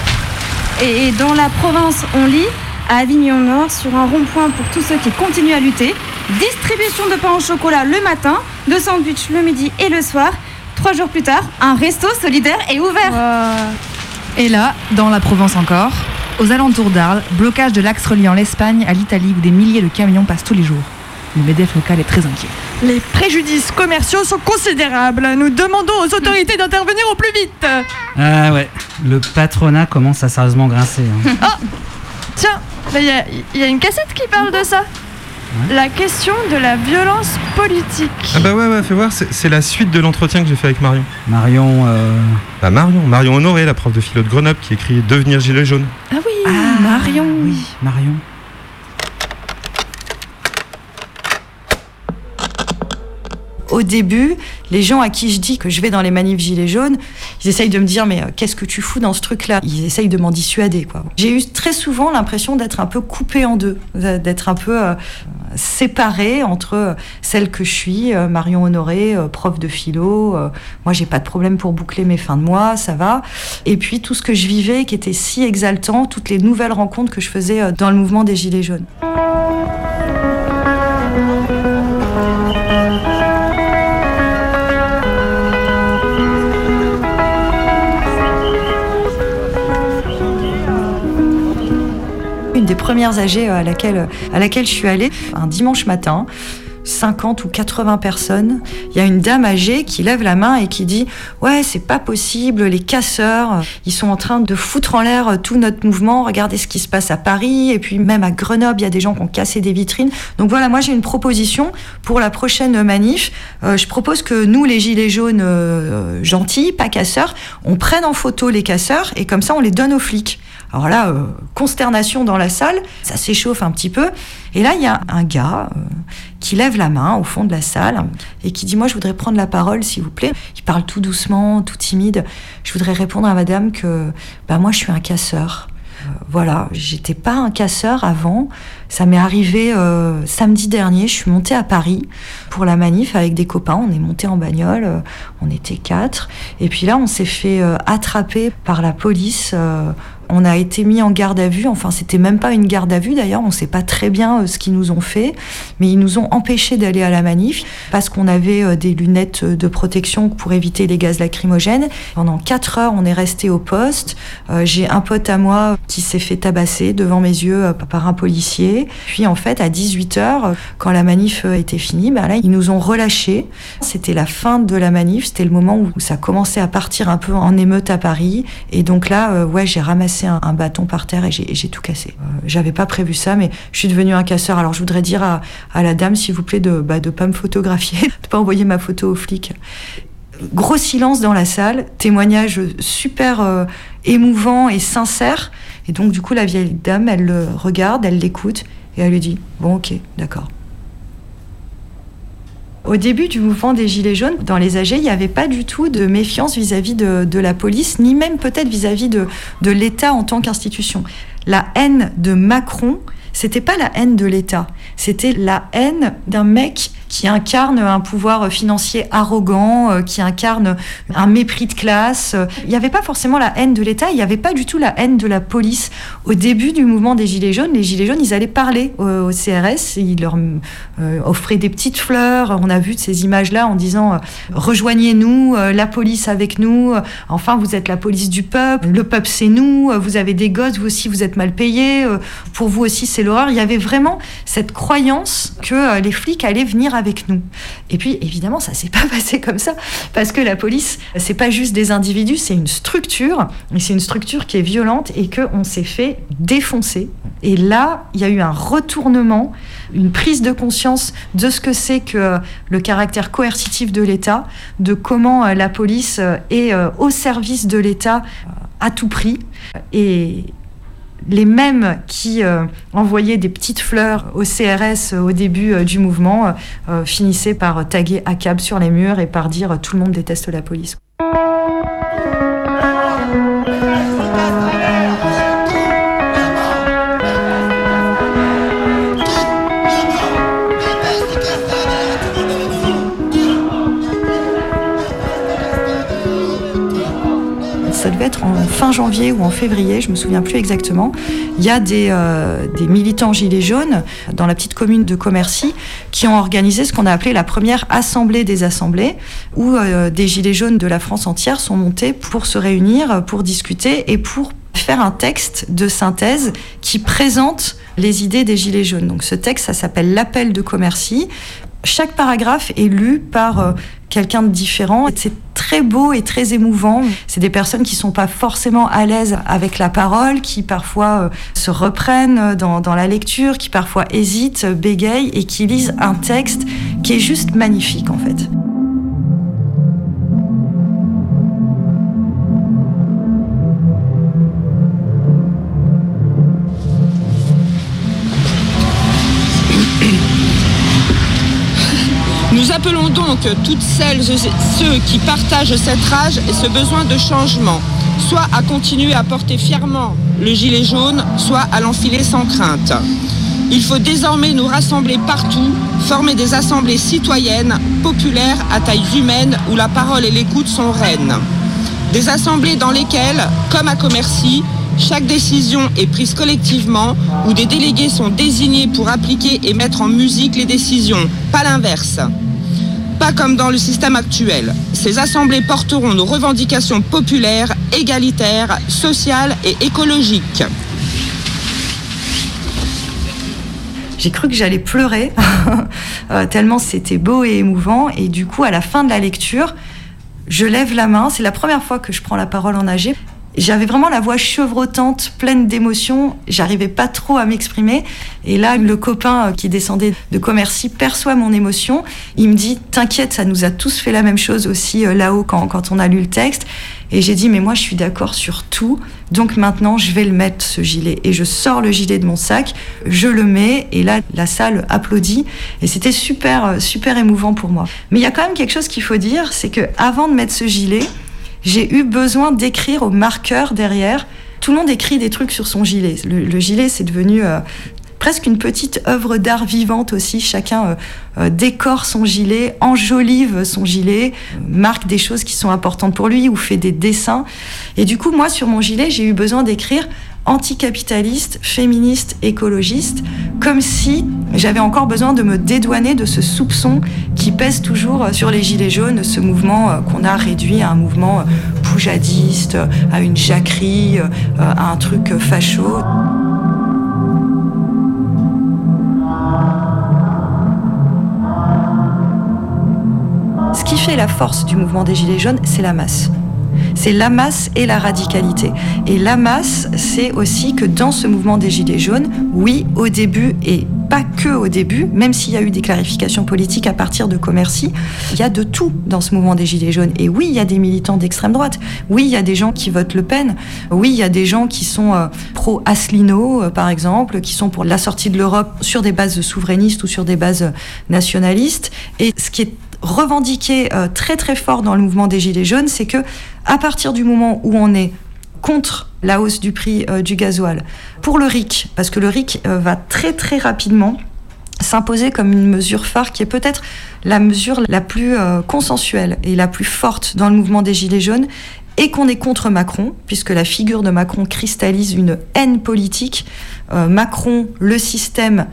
Et dans la province, on lit à Avignon Nord, sur un rond-point pour tous ceux qui continuent à lutter. Distribution de pain au chocolat le matin, de sandwich le midi et le soir. Trois jours plus tard, un resto solidaire est ouvert. Et là, dans la Provence encore, aux alentours d'Arles, blocage de l'axe reliant l'Espagne à l'Italie où des milliers de camions passent tous les jours. Le MEDEF local est très inquiet. Les préjudices commerciaux sont considérables. Nous demandons aux autorités d'intervenir au plus vite. Ah ouais, le patronat commence à sérieusement grincer. hein. Oh Tiens, y, il y a une cassette qui parle de ça. La question de la violence politique. Ah bah ouais, ouais, fais voir, c'est c'est la suite de l'entretien que j'ai fait avec Marion. Marion, euh, Bah Marion, Marion Honoré, la prof de philo de Grenoble, qui écrit Devenir gilet jaune. Ah oui, Marion. oui, Marion. Au début, les gens à qui je dis que je vais dans les manifs gilets jaunes, ils essayent de me dire mais euh, qu'est-ce que tu fous dans ce truc-là? Ils essayent de m'en dissuader. J'ai eu très souvent l'impression d'être un peu coupée en deux, d'être un peu euh, séparée entre euh, celle que je suis, euh, Marion Honoré, euh, prof de philo. euh, moi, j'ai pas de problème pour boucler mes fins de mois, ça va. Et puis tout ce que je vivais qui était si exaltant, toutes les nouvelles rencontres que je faisais euh, dans le mouvement des Gilets jaunes. Premières AG à laquelle, à laquelle je suis allée, un dimanche matin, 50 ou 80 personnes, il y a une dame âgée qui lève la main et qui dit Ouais, c'est pas possible, les casseurs, ils sont en train de foutre en l'air tout notre mouvement, regardez ce qui se passe à Paris, et puis même à Grenoble, il y a des gens qui ont cassé des vitrines. Donc voilà, moi j'ai une proposition pour la prochaine manif. Euh, je propose que nous, les gilets jaunes euh, gentils, pas casseurs, on prenne en photo les casseurs et comme ça on les donne aux flics. Alors là, euh, consternation dans la salle, ça s'échauffe un petit peu. Et là, il y a un gars euh, qui lève la main au fond de la salle et qui dit Moi, je voudrais prendre la parole, s'il vous plaît. Il parle tout doucement, tout timide. Je voudrais répondre à madame que bah, moi, je suis un casseur. Euh, voilà, j'étais pas un casseur avant. Ça m'est arrivé euh, samedi dernier. Je suis montée à Paris pour la manif avec des copains. On est monté en bagnole. euh, on était quatre. Et puis là, on s'est fait euh, attraper par la police. Euh, on a été mis en garde à vue. Enfin, c'était même pas une garde à vue d'ailleurs. On sait pas très bien euh, ce qu'ils nous ont fait, mais ils nous ont empêchés d'aller à la manif parce qu'on avait euh, des lunettes de protection pour éviter les gaz lacrymogènes. Pendant quatre heures, on est resté au poste. Euh, J'ai un pote à moi qui s'est fait tabasser devant mes yeux euh, par un policier. Puis en fait, à 18 heures, euh, quand la manif euh, était finie, ben là, ils nous ont relâchés. C'était la fin de la manif. C'était le moment où ça commençait à partir un peu en émeute à Paris. Et donc là, euh, ouais, j'ai ramassé un, bâton par terre et j'ai tout cassé. Euh, J'avais pas prévu ça, mais je suis devenue un casseur. Alors je voudrais dire à, la dame, s'il vous plaît, de bah, pas me photographier, de pas envoyer ma photo aux flics. Gros silence dans la salle, témoignage super euh, émouvant et sincère. Et donc du coup, la vieille dame, elle le regarde, elle l'écoute et elle lui dit bon, ok, d'accord. Au début du mouvement des Gilets jaunes, dans les AG, il n'y avait pas du tout de méfiance vis-à-vis de, la police, ni même peut-être vis-à-vis de l'État en tant qu'institution. La haine de Macron, c'était pas la haine de l'État, c'était la haine d'un mec qui incarne un pouvoir financier arrogant, euh, qui incarne un mépris de classe. Il n'y avait pas forcément la haine de l'État, il n'y avait pas du tout la haine de la police. Au début du mouvement des Gilets jaunes, les Gilets jaunes, ils allaient parler au, CRS, ils leur euh, offraient des petites fleurs. On a vu ces images-là en disant euh, rejoignez-nous, la police avec nous, enfin vous êtes la police du peuple, le peuple c'est nous, vous avez des gosses, vous aussi vous êtes mal payés, pour vous aussi c'est l'horreur. Il y avait vraiment cette croyance que les flics allaient venir avec nous. Et puis évidemment, ça s'est pas passé comme ça parce que la police, c'est pas juste des individus, c'est une structure, et c'est une structure qui est violente et que on s'est fait défoncer. Et là, il y a eu un retournement, une prise de conscience de ce que c'est que euh, le caractère coercitif de l'État, de comment euh, la police euh, est au service de l'État à tout prix. Et les mêmes qui euh, envoyaient des petites fleurs au CRS euh, au début euh, du mouvement finissaient par taguer ACAB sur les murs et par dire tout le monde déteste la police. En fin janvier ou en février, je me souviens plus exactement. Il y a des, euh, des militants gilets jaunes dans la petite commune de Commercy qui ont organisé ce qu'on a appelé la première assemblée des assemblées, où euh, des gilets jaunes de la France entière sont montés pour se réunir, pour discuter et pour faire un texte de synthèse qui présente les idées des gilets jaunes. Donc ce texte, ça s'appelle l'appel de Commercy. Chaque paragraphe est lu par euh, quelqu'un de différent. C'est très beau et très émouvant. C'est des personnes qui sont pas forcément à l'aise avec la parole, qui parfois euh, se reprennent dans, dans la lecture, qui parfois hésitent, bégayent et qui lisent un texte qui est juste magnifique en fait. Nous appelons donc toutes celles et ceux qui partagent cette rage et ce besoin de changement, soit à continuer à porter fièrement le gilet jaune, soit à l'enfiler sans crainte. Il faut désormais nous rassembler partout, former des assemblées citoyennes, populaires, à taille humaine, où la parole et l'écoute sont reines. Des assemblées dans lesquelles, comme à Commercy, chaque décision est prise collectivement, où des délégués sont désignés pour appliquer et mettre en musique les décisions, pas l'inverse. Comme dans le système actuel. Ces assemblées porteront nos revendications populaires, égalitaires, sociales et écologiques. J'ai cru que j'allais pleurer, euh, tellement c'était beau et émouvant. Et du coup, à la fin de la lecture, je lève la main. C'est la première fois que je prends la parole en AG. J'avais vraiment la voix chevrotante, pleine d'émotions. J'arrivais pas trop à m'exprimer. Et là, le copain euh, qui descendait de Commercy perçoit mon émotion. Il me dit T'inquiète, ça nous a tous fait la même chose aussi euh, là-haut quand, quand on a lu le texte. Et j'ai dit, mais moi, je suis d'accord sur tout. Donc maintenant, je vais le mettre, ce gilet. Et je sors le gilet de mon sac, je le mets, et là, la salle applaudit. Et c'était super, euh, super émouvant pour moi. Mais il y a quand même quelque chose qu'il faut dire, c'est que avant de mettre ce gilet, j'ai eu besoin d'écrire au marqueur derrière. Tout le monde écrit des trucs sur son gilet. Le, gilet, c'est devenu euh, presque une petite œuvre d'art vivante aussi. Chacun euh, euh, décore son gilet, enjolive son gilet, marque des choses qui sont importantes pour lui ou fait des dessins. Et du coup, moi, sur mon gilet, j'ai eu besoin d'écrire anticapitaliste, féministe, écologiste, comme si j'avais encore besoin de me dédouaner de ce soupçon qui pèse toujours sur les Gilets jaunes, ce mouvement euh, qu'on a réduit à un mouvement poujadiste, à une jacquerie, à un truc facho. Ce qui fait la force du mouvement des Gilets jaunes, c'est la masse. C'est la masse et la radicalité. Et la masse, c'est aussi que dans ce mouvement des Gilets jaunes, oui, au début, et pas que au début, même s'il y a eu des clarifications politiques à partir de Commercy, il y a de tout dans ce mouvement des Gilets jaunes. Et oui, il y a des militants d'extrême droite. Oui, il y a des gens qui votent Le Pen. Oui, il y a des gens qui sont euh, pro-Asselineau, euh, par exemple, qui sont pour la sortie de l'Europe sur des bases souverainistes ou sur des bases nationalistes. Et ce qui est revendiqué euh, très très fort dans le mouvement des Gilets jaunes, c'est que à partir du moment où on est contre la hausse du prix euh, du gasoil, pour le RIC, parce que le RIC euh, va très très rapidement s'imposer comme une mesure phare qui est peut-être la mesure la plus consensuelle et la plus forte dans le mouvement des Gilets jaunes et qu'on est contre Macron, puisque la figure de Macron cristallise une haine politique. Macron, le système,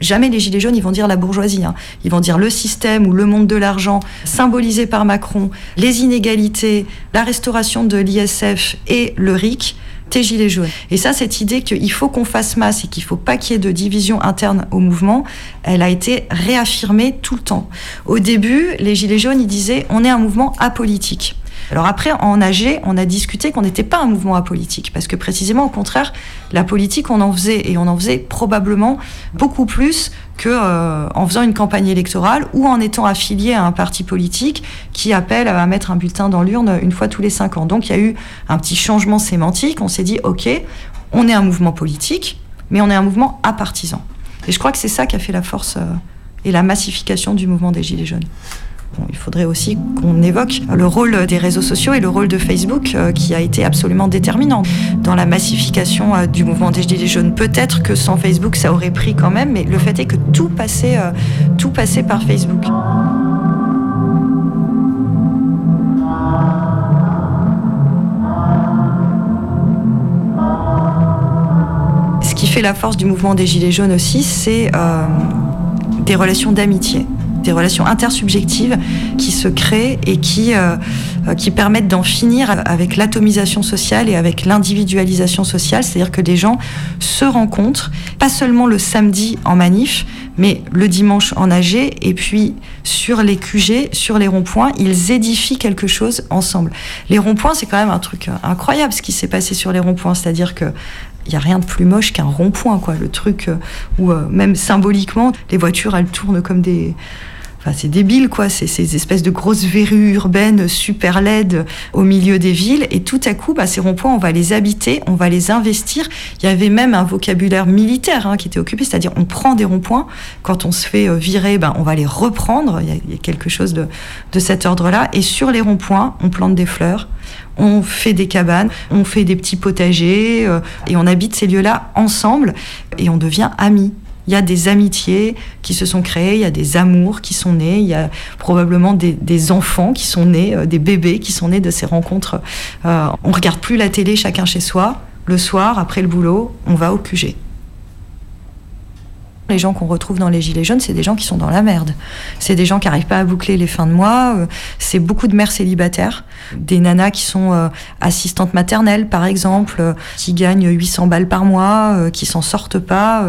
Jamais les Gilets jaunes, ils vont dire la bourgeoisie. Hein. Ils vont dire le système ou le monde de l'argent, symbolisé par Macron, les inégalités, la restauration de l'ISF et le RIC. Tes gilets jaunes. Et ça, cette idée qu'il faut qu'on fasse masse et qu'il faut pas qu'il y ait de division interne au mouvement, elle a été réaffirmée tout le temps. Au début, les gilets jaunes, ils disaient on est un mouvement apolitique. Alors après, en AG, on a discuté qu'on n'était pas un mouvement apolitique, parce que précisément, au contraire, la politique, on en faisait, et on en faisait probablement beaucoup plus que euh, faisant une campagne électorale ou en étant affilié à un parti politique qui appelle à mettre un bulletin dans l'urne une fois tous les cinq ans. Donc il y a eu un petit changement sémantique. On s'est dit, ok, on est un mouvement politique, mais on est un mouvement apartisan. Et je crois que c'est ça qui a fait la force euh, et la massification du mouvement des Gilets jaunes il faudrait aussi qu'on évoque le rôle des réseaux sociaux et le rôle de Facebook euh, qui a été absolument déterminant dans la massification euh, du mouvement des Gilets jaunes. Peut-être que sans Facebook, ça aurait pris quand même, mais le fait est que tout passait, euh, tout passait par Facebook. Ce qui fait la force du mouvement des Gilets jaunes aussi, c'est des relations d'amitié des relations intersubjectives qui se créent et qui, euh, euh, qui permettent d'en finir avec l'atomisation sociale et avec l'individualisation sociale, c'est-à-dire que des gens se rencontrent, pas seulement le samedi en manif, mais le dimanche en AG, et puis sur les QG, sur les ronds-points, ils édifient quelque chose ensemble. Les ronds-points, c'est quand même un truc incroyable ce qui s'est passé sur les ronds-points, c'est-à-dire que il n'y a rien de plus moche qu'un rond-point, quoi. Le truc euh, où, même symboliquement, les voitures, elles tournent comme des, C'est débile, quoi. C'est ces espèces de grosses verrues urbaines super laides au milieu des villes. Et tout à coup, bah, ces ronds-points, on va les habiter, on va les investir. Il y avait même un vocabulaire militaire hein, qui était occupé, c'est-à-dire on prend des ronds-points. Quand on se fait euh, virer, bah, on va les reprendre. Il y, a, il y a quelque chose de, de cet ordre-là. Et sur les ronds-points, on plante des fleurs on fait des cabanes, on fait des petits potagers euh, et on habite ces lieux-là ensemble et on devient amis. Il y a des amitiés qui se sont créées, il y a des amours qui sont nés, il y a probablement des, enfants qui sont nés, euh, des bébés qui sont nés de ces rencontres. Euh, on regarde plus la télé chacun chez soi. Le soir, après le boulot, on va au QG. Les gens qu'on retrouve dans les Gilets jaunes, c'est des gens qui sont dans la merde. C'est des gens qui n'arrivent pas à boucler les fins de mois. Euh, C'est beaucoup de mères célibataires, des nanas qui sont euh, assistantes maternelles, par exemple, euh, qui gagnent 800 balles par mois, qui s'en sortent pas.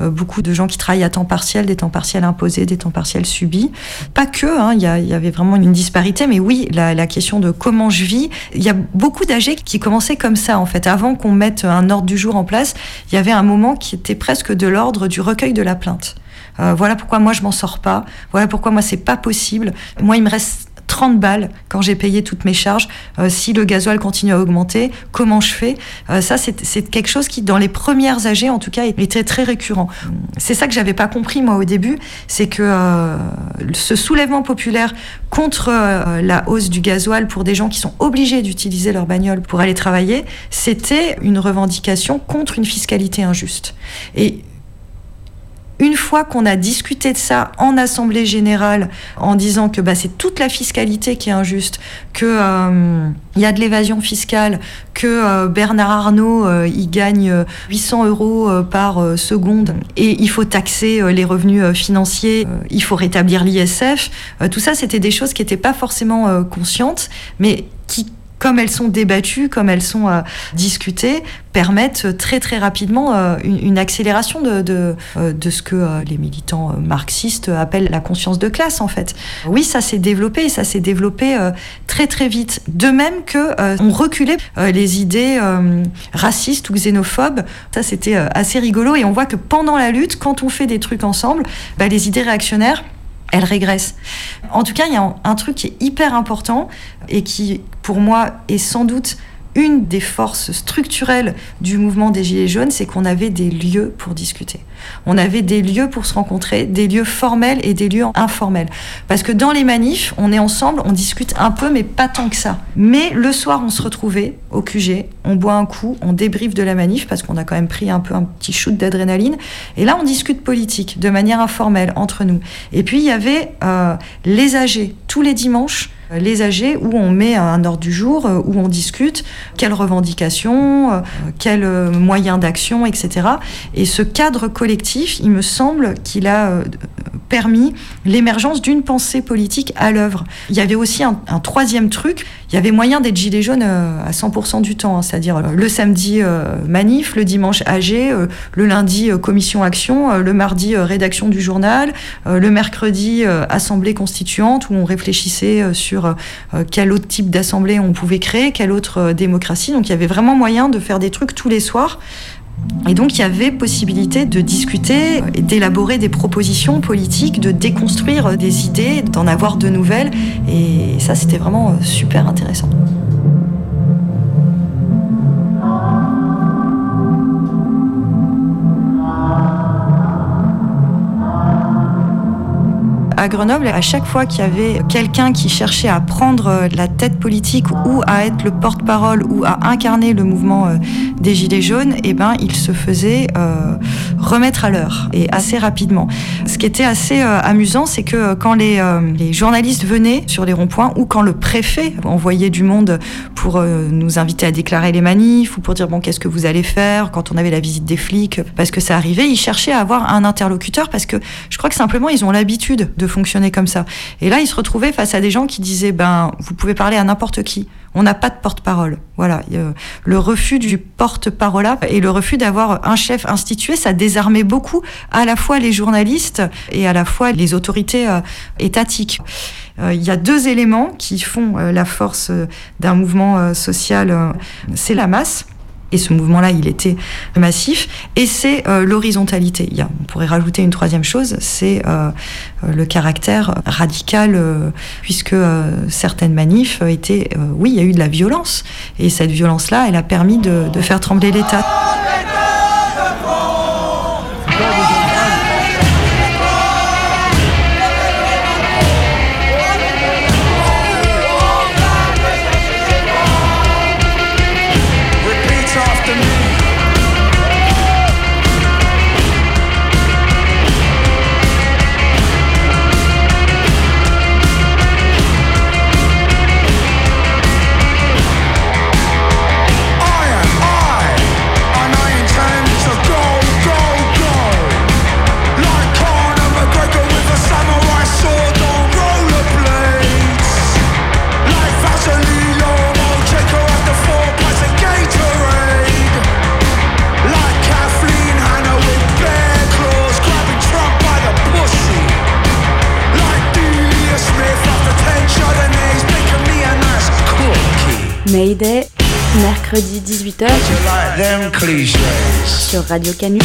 beaucoup de gens qui travaillent à temps partiel, des temps partiels imposés, des temps partiels subis. Pas que, hein, il y, a- il y avait vraiment une disparité, mais oui, la, la question de comment je vis. Il y a beaucoup d'AG qui commençaient comme ça, en fait. Avant qu'on mette un ordre du jour en place, il y avait un moment qui était presque de l'ordre du recueil de la plainte. Euh, voilà pourquoi moi je m'en sors pas. Voilà pourquoi moi c'est pas possible. Moi il me reste 30 balles quand j'ai payé toutes mes charges. Euh, si le gasoil continue à augmenter, comment je fais? Euh, Ça c'est quelque chose qui dans les premières AG en tout cas était très récurrent. C'est ça que j'avais pas compris moi au début, c'est que ce soulèvement populaire contre la hausse du gasoil pour des gens qui sont obligés d'utiliser leur bagnole pour aller travailler, c'était une revendication contre une fiscalité injuste. Et une fois qu'on a discuté de ça en assemblée générale, en disant que bah, c'est toute la fiscalité qui est injuste, que euh, y a de l'évasion fiscale, que euh, Bernard Arnault euh, il gagne euh, 800 euros euh, par euh, seconde et il faut taxer les revenus financiers, il faut rétablir l'ISF. Tout ça, c'était des choses qui n'étaient pas forcément conscientes, mais qui comme elles sont débattues, comme elles sont euh, discutées, permettent euh, très très rapidement euh, une, accélération de, de, de ce que les militants marxistes appellent la conscience de classe en fait. Oui, ça s'est développé et ça s'est développé très très vite. De même que on reculait les idées racistes ou xénophobes. Ça c'était assez rigolo et on voit que pendant la lutte, quand on fait des trucs ensemble, bah, les idées réactionnaires elle régresse. En tout cas, il y a un, truc qui est hyper important et qui, pour moi, est sans doute une des forces structurelles du mouvement des Gilets jaunes, c'est qu'on avait des lieux pour discuter. On avait des lieux pour se rencontrer, des lieux formels et des lieux informels. Parce que dans les manifs, on est ensemble, on discute un peu, mais pas tant que ça. Mais le soir, on se retrouvait au QG, on boit un coup, on débriefe de la manif, parce qu'on a quand même pris un peu un petit shoot d'adrénaline. Et là, on discute politique de manière informelle entre nous. Et puis, il y avait euh, les âgés, tous les dimanches, les AG où on met un ordre du jour, euh, où on discute quelles revendications, euh, quels euh, moyens d'action, etc. Et ce cadre collectif, il me semble qu'il a euh, permis l'émergence d'une pensée politique à l'œuvre. Il y avait aussi un, troisième truc, il y avait moyen d'être gilet jaune euh, à 100% du temps, hein, c'est-à-dire euh, le samedi euh, manif, le dimanche AG, euh, le lundi euh, commission action, euh, le mardi euh, rédaction du journal, euh, le mercredi euh, assemblée constituante où on réfléchissait euh, euh, quel autre type d'assemblée on pouvait créer, quelle autre euh, démocratie. Donc il y avait vraiment moyen de faire des trucs tous les soirs. Et donc il y avait possibilité de discuter, d'élaborer des propositions politiques, de déconstruire euh, des idées, d'en avoir de nouvelles. Et ça, c'était vraiment super intéressant. À Grenoble, à chaque fois qu'il y avait quelqu'un qui cherchait à prendre euh, la tête politique ou à être le porte-parole ou à incarner le mouvement euh, des Gilets jaunes, eh ben, il se faisait euh, remettre à l'heure et assez rapidement. Ce qui était assez euh, amusant, c'est que quand les, euh, les journalistes venaient sur les ronds-points ou quand le préfet envoyait du monde pour nous inviter à déclarer les manifs ou pour dire bon qu'est-ce que vous allez faire quand on avait la visite des flics, parce que ça arrivait, ils cherchaient à avoir un interlocuteur parce que je crois que simplement ils ont l'habitude de fonctionner comme ça. Et là, ils se retrouvaient face à des gens qui disaient ben vous pouvez parler à n'importe qui. On n'a pas de porte-parole. Voilà, Euh, le refus du porte-parole et le refus d'avoir un chef institué, ça désarmait beaucoup à la fois les journalistes et à la fois les autorités euh, étatiques. Euh, Il y a deux éléments qui font la force d'un mouvement social. C'est la masse Et ce mouvement-là, il était massif. Et c'est euh, l'horizontalité. On pourrait rajouter une troisième chose, c'est euh, euh, le caractère radical, puisque certaines manifs étaient... oui, il y a eu de la violence. Et cette violence-là, elle a permis de faire trembler l'État. Mercredi 18h Like them clichés. sur Radio Canu.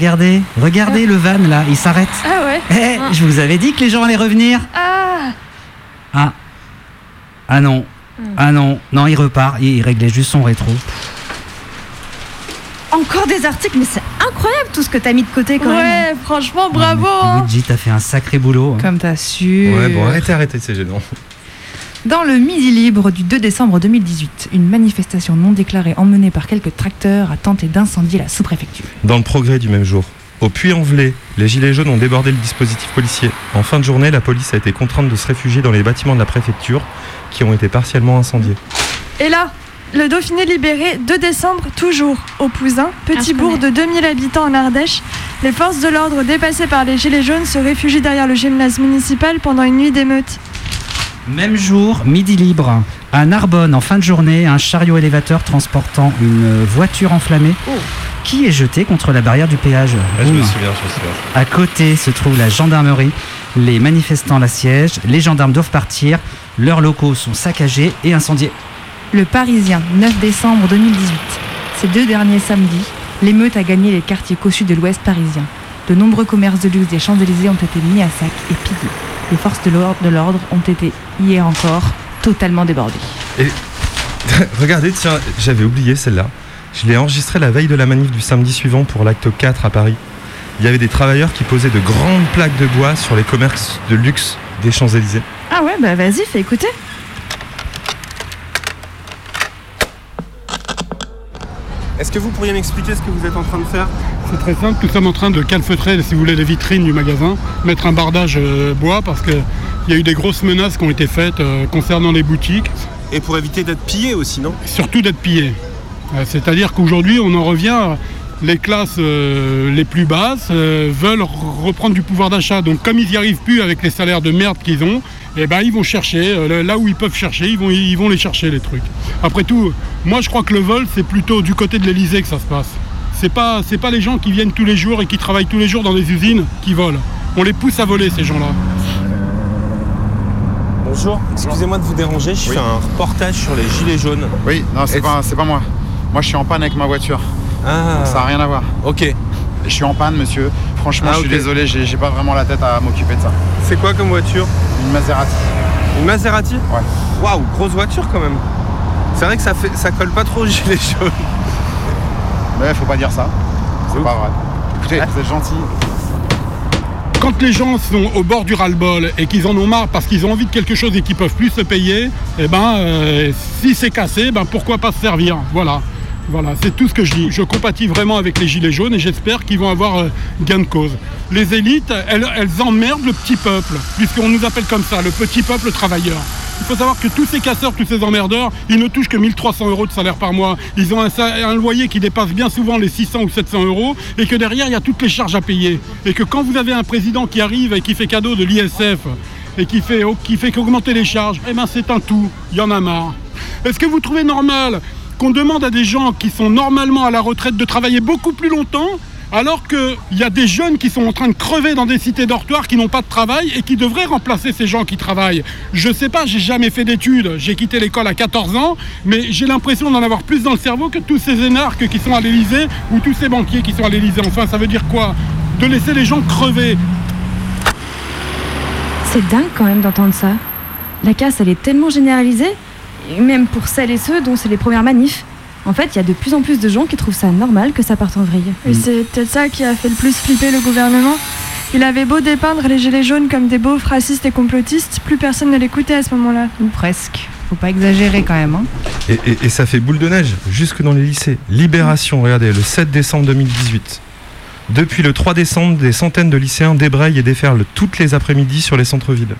Regardez, regardez le van là, il s'arrête. Ah ouais Eh, je vous avais dit que les gens allaient revenir. Ah Ah. Ah non. Ah non. Non, il repart. Il il réglait juste son rétro. Encore des articles, mais c'est incroyable tout ce que t'as mis de côté quand même. Ouais, franchement, bravo hein. Luigi, t'as fait un sacré boulot. hein. Comme t'as su. Ouais, bon, arrêtez, arrêtez, c'est gênant. Dans le Midi Libre du 2 décembre 2018, une manifestation non déclarée emmenée par quelques tracteurs a tenté d'incendier la sous-préfecture. Dans le progrès du même jour. Au Puy-en-Velay, les Gilets jaunes ont débordé le dispositif policier. En fin de journée, la police a été contrainte de se réfugier dans les bâtiments de la préfecture qui ont été partiellement incendiés. Et là, le Dauphiné libéré, 2 décembre, toujours, au Pouzin, petit bourg de 2000 habitants en Ardèche. Les forces de l'ordre dépassées par les Gilets jaunes se réfugient derrière le gymnase municipal pendant une nuit d'émeute. Même jour, midi libre. À Narbonne, en fin de journée, un chariot élévateur transportant une voiture enflammée qui est jeté contre la barrière du péage. Ah, je me Boum. souviens, je me souviens. À côté se trouve la gendarmerie. Les manifestants l'assiègent. Les gendarmes doivent partir. Leurs locaux sont saccagés et incendiés. Le Parisien, 9 décembre 2018. Ces deux derniers samedis, l'émeute a gagné les quartiers cossus de l'ouest parisien. De nombreux commerces de luxe des Champs-Élysées ont été mis à sac et pillés. Les forces de l'ordre- ont été, hier encore, totalement débordées. Et regardez, tiens, j'avais oublié celle-là. Je l'ai enregistré la veille de la manif du samedi suivant pour l'acte 4 à Paris. Il y avait des travailleurs qui posaient de grandes plaques de bois sur les commerces de luxe des Champs-Élysées. Ah ouais, bah vas-y, fais écouter. Est-ce que vous pourriez m'expliquer ce que vous êtes en train de faire? C'est très simple, nous sommes en train de calfeutrer, si vous voulez, les vitrines du magasin, mettre un bardage euh, bois parce qu'il y a eu des grosses menaces qui ont été faites euh, concernant les boutiques. Et pour éviter d'être pillé aussi, non? Surtout d'être pillé. Euh, C'est-à-dire qu'aujourd'hui, on en revient, les classes les plus basses veulent reprendre du pouvoir d'achat. Donc comme ils n'y arrivent plus avec les salaires de merde qu'ils ont, eh ben, ils vont chercher, là où ils peuvent chercher, ils vont, ils vont les chercher les trucs. Après tout, moi je crois que le vol, c'est plutôt du côté de l'Elysée que ça se passe. C'est pas, c'est pas les gens qui viennent tous les jours et qui travaillent tous les jours dans des usines qui volent. On les pousse à voler ces gens-là. Bonjour, excusez-moi de vous déranger, je fais un reportage sur les gilets jaunes. Oui, non, c'est pas, c'est pas moi. Moi, je suis en panne avec ma voiture. Ah. Donc, ça n'a rien à voir. Ok. Je suis en panne, monsieur. Franchement, Ah, je suis désolé, j'ai j'ai pas vraiment la tête à m'occuper de ça. C'est quoi comme voiture? Une Maserati. Une Maserati? Ouais. Waouh, grosse voiture quand même. C'est vrai que ça, fait, ça colle pas trop aux gilets jaunes. Mais faut pas dire ça. C'est pas vrai. Écoutez, vous êtes gentil. Quand les gens sont au bord du ras-le-bol et qu'ils en ont marre parce qu'ils ont envie de quelque chose et qu'ils peuvent plus se payer, eh ben, euh, si c'est cassé, ben pourquoi pas se servir? Voilà. Voilà, c'est tout ce que je dis. Je compatis vraiment avec les Gilets jaunes et j'espère qu'ils vont avoir euh, gain de cause. Les élites, elles, elles emmerdent le petit peuple, puisqu'on nous appelle comme ça, le petit peuple travailleur. Il faut savoir que tous ces casseurs, tous ces emmerdeurs, ils ne touchent que 1300 euros de salaire par mois. Ils ont un, loyer qui dépasse bien souvent les 600 ou 700 euros et que derrière, il y a toutes les charges à payer. Et que quand vous avez un président qui arrive et qui fait cadeau de l'ISF et qui fait, qui qu'augmenter les charges, eh ben c'est un tout. Il y en a marre. Est-ce que vous trouvez normal qu'on demande à des gens qui sont normalement à la retraite de travailler beaucoup plus longtemps alors qu'il y a des jeunes qui sont en train de crever dans des cités dortoirs qui n'ont pas de travail et qui devraient remplacer ces gens qui travaillent. Je sais pas, j'ai jamais fait d'études, j'ai quitté l'école à 14 ans, mais j'ai l'impression d'en avoir plus dans le cerveau que tous ces énarques qui sont à l'Elysée ou tous ces banquiers qui sont à l'Elysée. Enfin, ça veut dire quoi? De laisser les gens crever. C'est dingue quand même d'entendre ça. La casse, elle est tellement généralisée, même pour celles et ceux dont c'est les premières manifs. En fait, il y a de plus en plus de gens qui trouvent ça normal que ça parte en vrille. Et c'est peut-être ça qui a fait le plus flipper le gouvernement. Il avait beau dépeindre les gilets jaunes comme des beaufs racistes et complotistes, plus personne ne l'écoutait à ce moment-là. Ou presque. Faut pas exagérer quand même. hein. Et, et- et ça fait boule de neige jusque dans les lycées. Libération, regardez, le 7 décembre 2018. Depuis le 3 décembre, des centaines de lycéens débrayent et déferlent toutes les après-midi sur les centres-villes.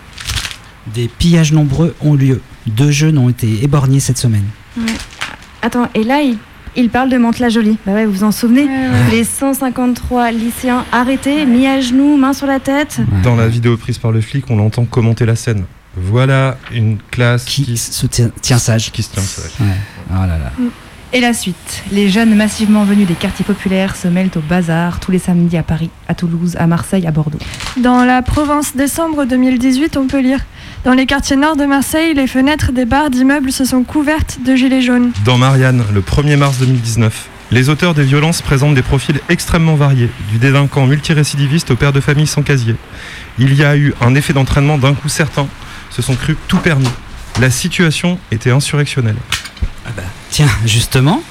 Des pillages nombreux ont lieu. Deux jeunes ont été éborgnés cette semaine. Ouais. Attends, et là, il, il parle de Mantes-la-Jolie. Bah ouais, vous vous en souvenez Les 153 lycéens arrêtés, mis à genoux, mains sur la tête. Dans la vidéo prise par le flic, on l'entend commenter la scène. Voilà une classe qui, se tient, sage. Qui se tient sage. Oh là là. Et la suite. Les jeunes massivement venus des quartiers populaires se mêlent au bazar tous les samedis à Paris, à Toulouse, à Marseille, à Bordeaux. Dans la Provence décembre 2018, on peut lire Dans les quartiers nord de Marseille, les fenêtres des bars d'immeubles se sont couvertes de gilets jaunes. Dans Marianne, le 1er mars 2019, les auteurs des violences présentent des profils extrêmement variés, du délinquant multirécidiviste au père de famille sans casier. Il y a eu un effet d'entraînement d'un coup certain, se sont crus tout permis. La situation était insurrectionnelle. Tiens, justement,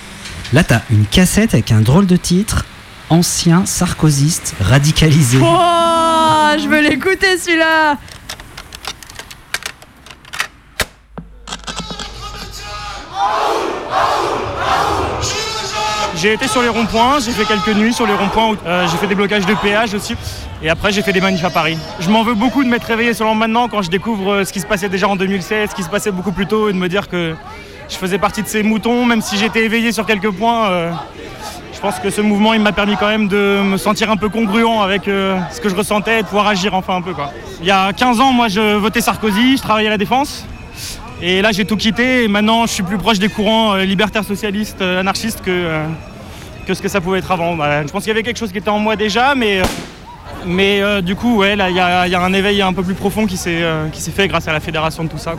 là t'as une cassette avec un drôle de titre Ancien sarkoziste radicalisé. Oh, je veux l'écouter celui-là J'ai été sur les ronds-points, j'ai fait quelques nuits sur les ronds-points, euh, j'ai fait des blocages de péage aussi, et après j'ai fait des manifs à Paris. Je m'en veux beaucoup de m'être réveillé seulement maintenant quand je découvre euh, ce qui se passait déjà en 2016, ce qui se passait beaucoup plus tôt, et de me dire que je faisais partie de ces moutons, même si j'étais éveillé sur quelques points. euh, je pense que ce mouvement il m'a permis quand même de me sentir un peu congruent avec ce que je ressentais et de pouvoir agir enfin un peu. Quoi. Il y a 15 ans, moi je votais Sarkozy, je travaillais à la défense. Et là j'ai tout quitté et maintenant je suis plus proche des courants euh, libertaires socialistes, euh, anarchistes que, euh, que ce que ça pouvait être avant. Bah, je pense qu'il y avait quelque chose qui était en moi déjà, mais, mais du coup ouais, là il y, a un éveil un peu plus profond qui s'est fait grâce à la fédération de tout ça.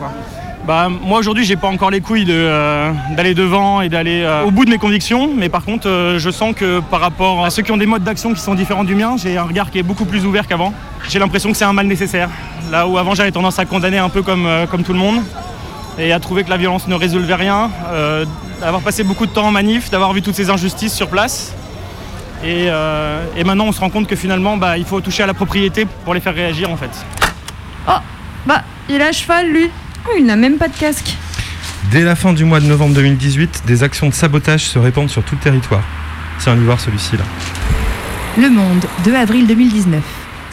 Bah, moi aujourd'hui j'ai pas encore les couilles d'aller devant et d'aller au bout de mes convictions, mais par contre je sens que par rapport à ceux qui ont des modes d'action qui sont différents du mien, j'ai un regard qui est beaucoup plus ouvert qu'avant. J'ai l'impression que c'est un mal nécessaire. Là où avant j'avais tendance à condamner un peu comme, comme tout le monde, et à trouver que la violence ne résolvait rien, euh, d'avoir passé beaucoup de temps en manif, d'avoir vu toutes ces injustices sur place. Et, euh, et maintenant on se rend compte que finalement bah, il faut toucher à la propriété pour les faire réagir en fait. Oh, bah, il a cheval, lui. Oh, il n'a même pas de casque. Dès la fin du mois de novembre 2018, des actions de sabotage se répandent sur tout le territoire. Tiens, on y voir celui-ci là. Le Monde, 2 avril 2019.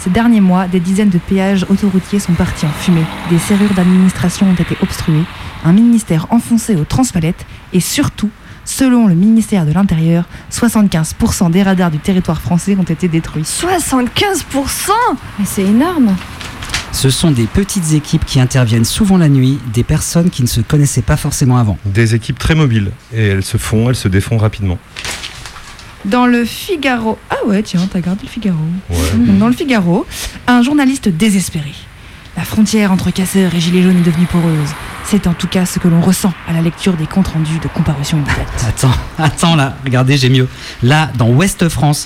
Ces derniers mois, des dizaines de péages autoroutiers sont partis en fumée. Des serrures d'administration ont été obstruées, un ministère enfoncé aux transpalettes et surtout, selon le ministère de l'Intérieur, 75% des radars du territoire français ont été détruits. 75% Mais c'est énorme. Ce sont des petites équipes qui interviennent souvent la nuit, des personnes qui ne se connaissaient pas forcément avant. Des équipes très mobiles et elles se font, elles se défont rapidement. Dans le Figaro. Ah ouais, tiens, t'as gardé le Figaro. Ouais. Dans le Figaro, un journaliste désespéré. La frontière entre casseurs et gilets jaunes est devenue poreuse. C'est en tout cas ce que l'on ressent à la lecture des comptes rendus de comparution immédiate. Attends, attends là, regardez, j'ai mieux. Là, dans Ouest France,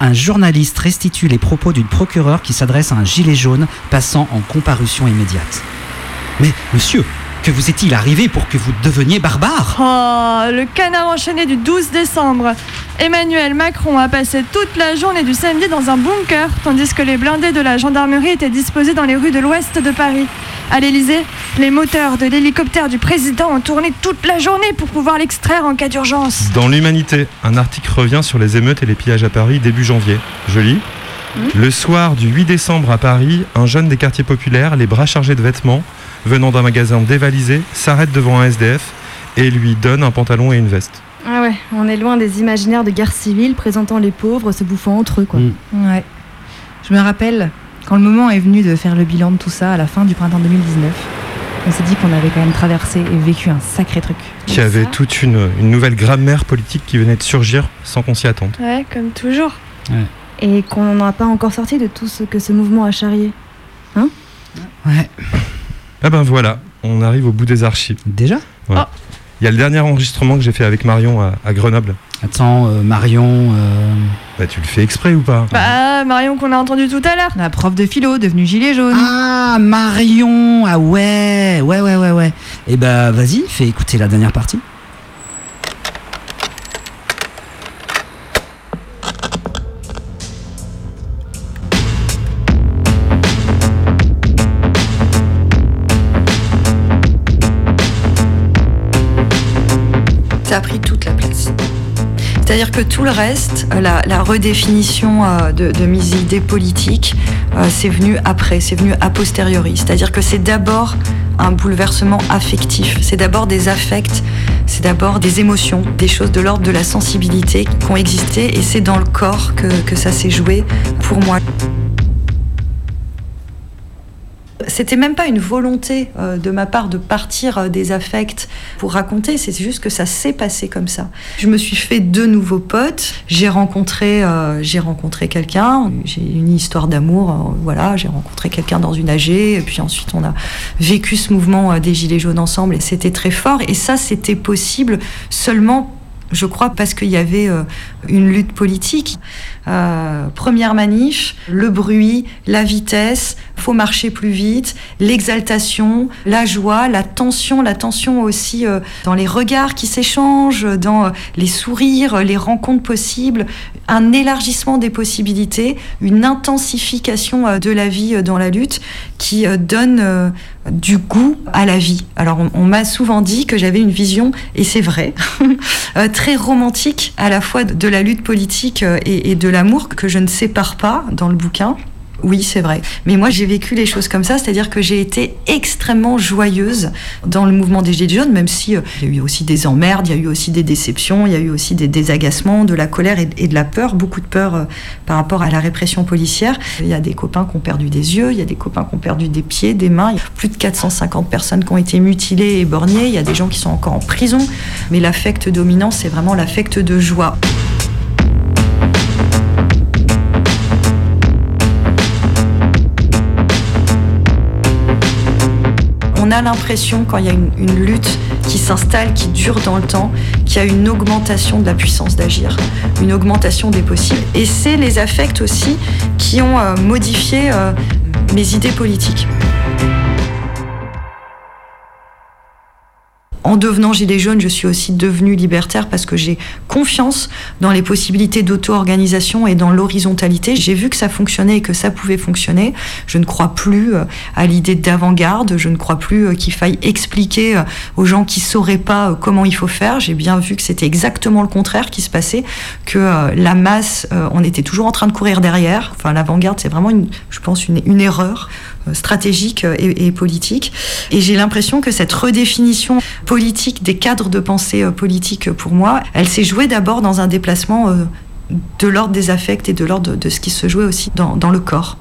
un journaliste restitue les propos d'une procureure qui s'adresse à un gilet jaune passant en comparution immédiate. Mais monsieur, que vous est-il arrivé pour que vous deveniez barbare? Oh, le canard enchaîné du 12 décembre. Emmanuel Macron a passé toute la journée du samedi dans un bunker, tandis que les blindés de la gendarmerie étaient disposés dans les rues de l'ouest de Paris. À l'Élysée, les moteurs de l'hélicoptère du président ont tourné toute la journée pour pouvoir l'extraire en cas d'urgence. Dans l'Humanité, un article revient sur les émeutes et les pillages à Paris début janvier. Je lis. Le soir du 8 décembre à Paris, un jeune des quartiers populaires, les bras chargés de vêtements, venant d'un magasin dévalisé, s'arrête devant un SDF et lui donne un pantalon et une veste. Ah ouais, on est loin des imaginaires de guerre civile présentant les pauvres se bouffant entre eux, quoi. Ouais. Je me rappelle, quand le moment est venu de faire le bilan de tout ça à la fin du printemps 2019, on s'est dit qu'on avait quand même traversé et vécu un sacré truc. Qui avait toute une, une nouvelle grammaire politique qui venait de surgir sans qu'on s'y attende. Ouais, comme toujours. Et qu'on n'a pas encore sorti de tout ce que ce mouvement a charrié. Hein? Ouais. Ah ben voilà, on arrive au bout des archives. Déjà Ouais. Il y a le dernier enregistrement que j'ai fait avec Marion à, à Grenoble. Attends, euh, Marion. euh, Bah tu le fais exprès ou pas Bah, Marion qu'on a entendu tout à l'heure. La prof de philo devenue gilet jaune. Ah, Marion Ah ouais Ouais, ouais, ouais, ouais. Eh bah, vas-y, fais écouter la dernière partie. C'est-à-dire que tout le reste, euh, la, redéfinition euh, de, mes idées politiques, euh, c'est venu après, c'est venu a posteriori. C'est-à-dire que c'est d'abord un bouleversement affectif, c'est d'abord des affects, c'est d'abord des émotions, des choses de l'ordre de la sensibilité qui ont existé et c'est dans le corps que ça s'est joué pour moi. C'était même pas une volonté euh, de ma part de partir euh, des affects pour raconter, c'est juste que ça s'est passé comme ça. Je me suis fait deux nouveaux potes, j'ai rencontré, euh, j'ai rencontré quelqu'un, j'ai une histoire d'amour, voilà, j'ai rencontré quelqu'un dans une AG, et puis ensuite on a vécu ce mouvement des Gilets jaunes ensemble, et c'était très fort, et ça c'était possible seulement je crois parce qu'il y avait une lutte politique. Euh, première manif, le bruit, la vitesse, faut marcher plus vite, l'exaltation, la joie, la tension, la tension aussi euh, dans les regards qui s'échangent, dans euh, les sourires, les rencontres possibles, un élargissement des possibilités, une intensification de la vie dans la lutte qui donne du goût à la vie. Alors on, on m'a souvent dit que j'avais une vision, et c'est vrai, très romantique à la fois de la lutte politique euh, et, de l'amour que je ne sépare pas dans le bouquin. Oui, c'est vrai. Mais moi, j'ai vécu les choses comme ça, c'est-à-dire que j'ai été extrêmement joyeuse dans le mouvement des Gilets jaunes, même si euh, il y a eu aussi des emmerdes, il y a eu aussi des déceptions, il y a eu aussi des désagacements, de la colère et, et de la peur, beaucoup de peur euh, par rapport à la répression policière. Il y a des copains qui ont perdu des yeux, il y a des copains qui ont perdu des pieds, des mains, il y a plus de 450 personnes qui ont été mutilées et borgnées, il y a des gens qui sont encore en prison. Mais l'affect dominant, c'est vraiment l'affect de joie. On a l'impression, quand il y a une, lutte qui s'installe, qui dure dans le temps, qu'il y a une augmentation de la puissance d'agir, une augmentation des possibles. Et c'est les affects aussi qui ont euh, modifié euh, mes idées politiques. En devenant gilet jaune, je suis aussi devenue libertaire parce que j'ai confiance dans les possibilités d'auto-organisation et dans l'horizontalité. J'ai vu que ça fonctionnait et que ça pouvait fonctionner. Je ne crois plus euh, à l'idée d'avant-garde. Je ne crois plus euh, qu'il faille expliquer euh, aux gens qui sauraient pas comment il faut faire. J'ai bien vu que c'était exactement le contraire qui se passait, que la masse, on était toujours en train de courir derrière. Enfin, l'avant-garde, c'est vraiment, une, je pense, une, une erreur stratégique euh, et, politique. Et j'ai l'impression que cette redéfinition politique des cadres de pensée euh, politique, euh, pour moi, elle s'est jouée d'abord dans un déplacement de l'ordre des affects et de l'ordre de, de ce qui se jouait aussi dans, dans le corps.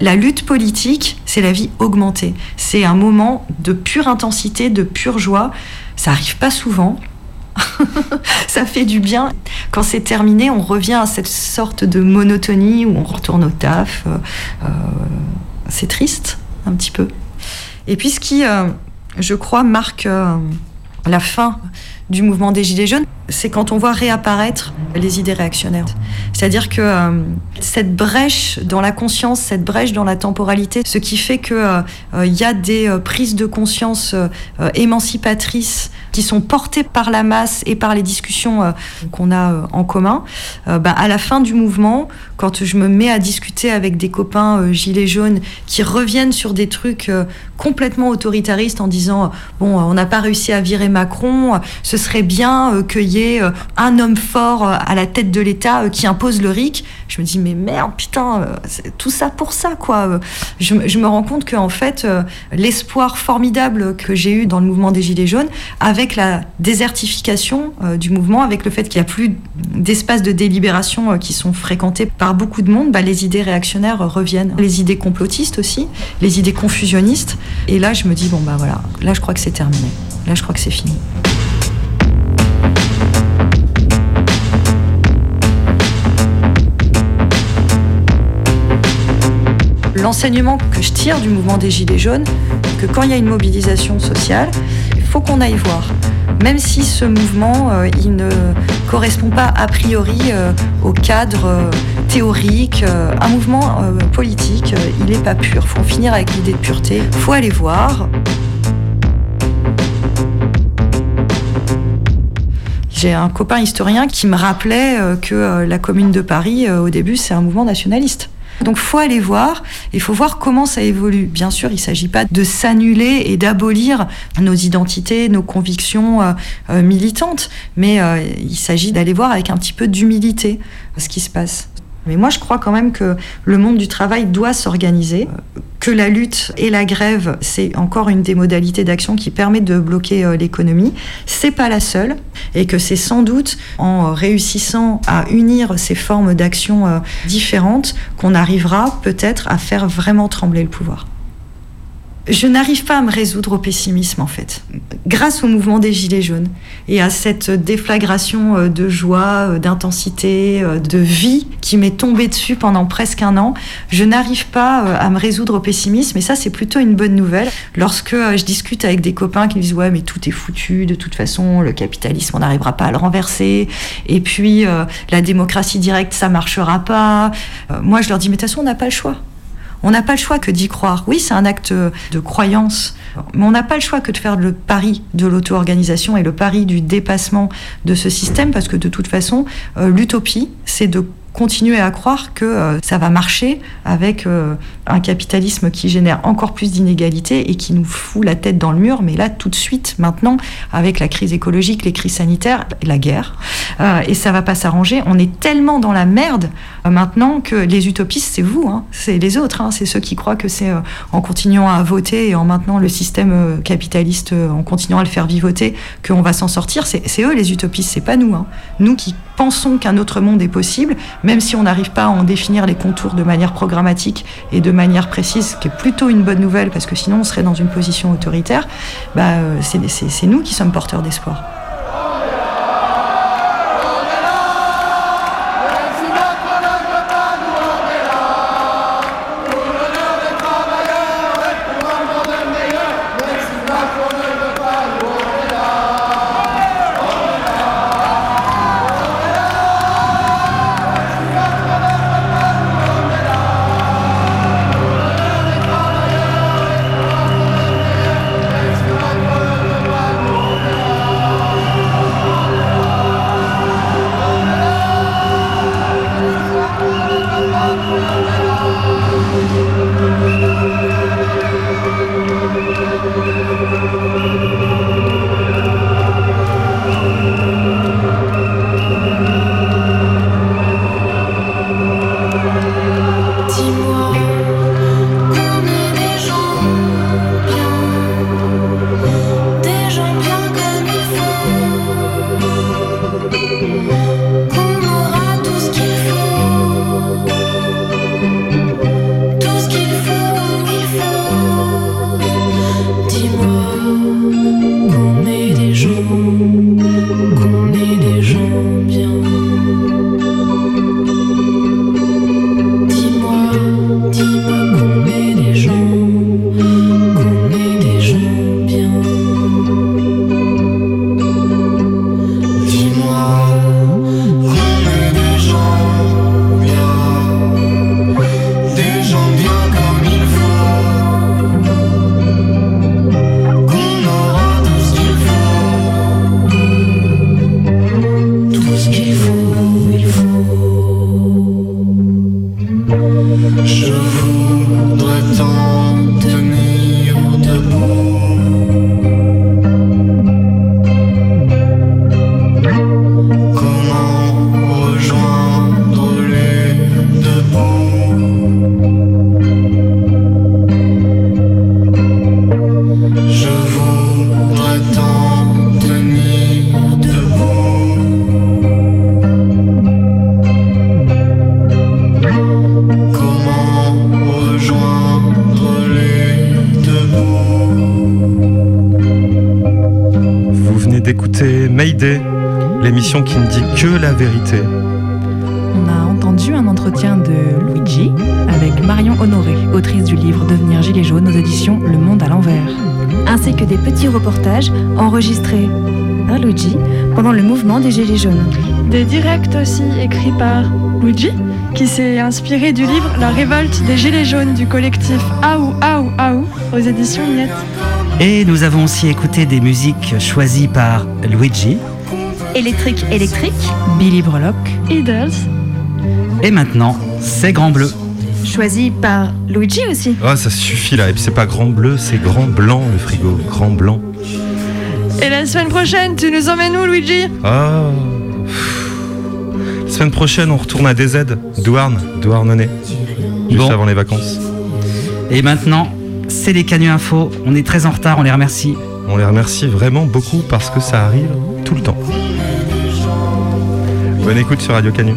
La lutte politique, c'est la vie augmentée. C'est un moment de pure intensité, de pure joie. Ça arrive pas souvent. ça fait du bien. Quand c'est terminé, on revient à cette sorte de monotonie où on retourne au taf. Euh, euh, c'est triste, un petit peu. Et puis ce qui, euh, je crois, marque la fin du mouvement des Gilets jaunes, c'est quand on voit réapparaître les idées réactionnaires. C'est-à-dire que cette brèche dans la conscience, cette brèche dans la temporalité, ce qui fait qu'il euh, y a des prises de conscience émancipatrices sont portées par la masse et par les discussions euh, qu'on a euh, en commun, euh, bah, à la fin du mouvement, quand je me mets à discuter avec des copains gilets jaunes qui reviennent sur des trucs complètement autoritaristes en disant bon, on n'a pas réussi à virer Macron, ce serait bien qu'il y ait un homme fort à la tête de l'État qui impose le RIC. Je me dis mais merde, putain, tout ça pour ça quoi. Je, je me rends compte qu'en fait, euh, l'espoir formidable que j'ai eu dans le mouvement des Gilets jaunes, avec la désertification euh, du mouvement, avec le fait qu'il n'y a plus d'espaces de délibération euh, qui sont fréquentés par beaucoup de monde, bah, les idées réactionnaires reviennent. Les idées complotistes aussi, les idées confusionnistes. Et là, je me dis, bon, bah voilà, là, je crois que c'est terminé. Là, je crois que c'est fini. L'enseignement que je tire du mouvement des Gilets jaunes, que quand il y a une mobilisation sociale, faut qu'on aille voir. Même si ce mouvement, euh, il ne correspond pas a priori euh, au cadre euh, théorique, un mouvement politique, il n'est pas pur. Faut en finir avec l'idée de pureté. Faut aller voir. J'ai un copain historien qui me rappelait que la Commune de Paris, au début, c'est un mouvement nationaliste. Donc faut aller voir, il faut voir comment ça évolue. Bien sûr, il ne s'agit pas de s'annuler et d'abolir nos identités, nos convictions euh, euh, militantes, mais euh, il s'agit d'aller voir avec un petit peu d'humilité ce qui se passe. Mais moi, je crois quand même que le monde du travail doit s'organiser, que la lutte et la grève, c'est encore une des modalités d'action qui permet de bloquer euh, l'économie. C'est pas la seule, et que c'est sans doute en réussissant à unir ces formes d'action euh, différentes qu'on arrivera peut-être à faire vraiment trembler le pouvoir. Je n'arrive pas à me résoudre au pessimisme en fait. Grâce au mouvement des Gilets jaunes et à cette déflagration euh, de joie, euh, d'intensité, euh, de vie qui m'est tombée dessus pendant presque un an, je n'arrive pas à me résoudre au pessimisme et ça c'est plutôt une bonne nouvelle. Lorsque je discute avec des copains qui me disent ouais mais tout est foutu, de toute façon le capitalisme on n'arrivera pas à le renverser et puis la démocratie directe ça marchera pas. Moi je leur dis mais de toute façon on n'a pas le choix. On n'a pas le choix que d'y croire. Oui, c'est un acte de croyance, mais on n'a pas le choix que de faire le pari de l'auto-organisation et le pari du dépassement de ce système, parce que de toute façon, euh, l'utopie, c'est de continuer à croire que euh, ça va marcher avec euh, un capitalisme qui génère encore plus d'inégalités et qui nous fout la tête dans le mur. Mais là, tout de suite, maintenant, avec la crise écologique, les crises sanitaires, la guerre, euh, et ça va pas s'arranger. On est tellement dans la merde maintenant que les utopistes, c'est vous, hein, c'est les autres, hein, c'est ceux qui croient que c'est en continuant à voter et en maintenant le système capitaliste, en continuant à le faire vivoter, qu'on va s'en sortir. C'est eux les utopistes, c'est pas nous. hein. Nous qui pensons qu'un autre monde est possible, même si on n'arrive pas à en définir les contours de manière programmatique et de manière précise, ce qui est plutôt une bonne nouvelle parce que sinon on serait dans une position autoritaire, bah, euh, c'est nous qui sommes porteurs d'espoir. Mayday, l'émission qui ne dit que la vérité. On a entendu un entretien de Luigi avec Marion Honoré, autrice du livre Devenir gilet jaune aux éditions Le Monde à l'envers. Ainsi que des petits reportages enregistrés par Luigi pendant le mouvement des Gilets jaunes. Des directs aussi écrits par Luigi, qui s'est inspiré du livre La révolte des Gilets jaunes du collectif Aou Aou Aou aux éditions Miette. Et nous avons aussi écouté des musiques choisies par Luigi. Électrique électrique, Billy Brelock, Idols, Et maintenant, c'est Grand Bleu. choisi par Luigi aussi. Ah, ça suffit là. Et puis c'est pas grand bleu, c'est grand blanc le frigo. Grand blanc. Et la semaine prochaine, tu nous emmènes où, Luigi? Ah. La semaine prochaine, on retourne à DZ, Douarn, Douarnenez. Juste Bon. avant les vacances. Et maintenant, les Canu Info. On est très en retard, on les remercie. On les remercie vraiment beaucoup parce que ça arrive tout le temps. Bonne écoute sur Radio Canu.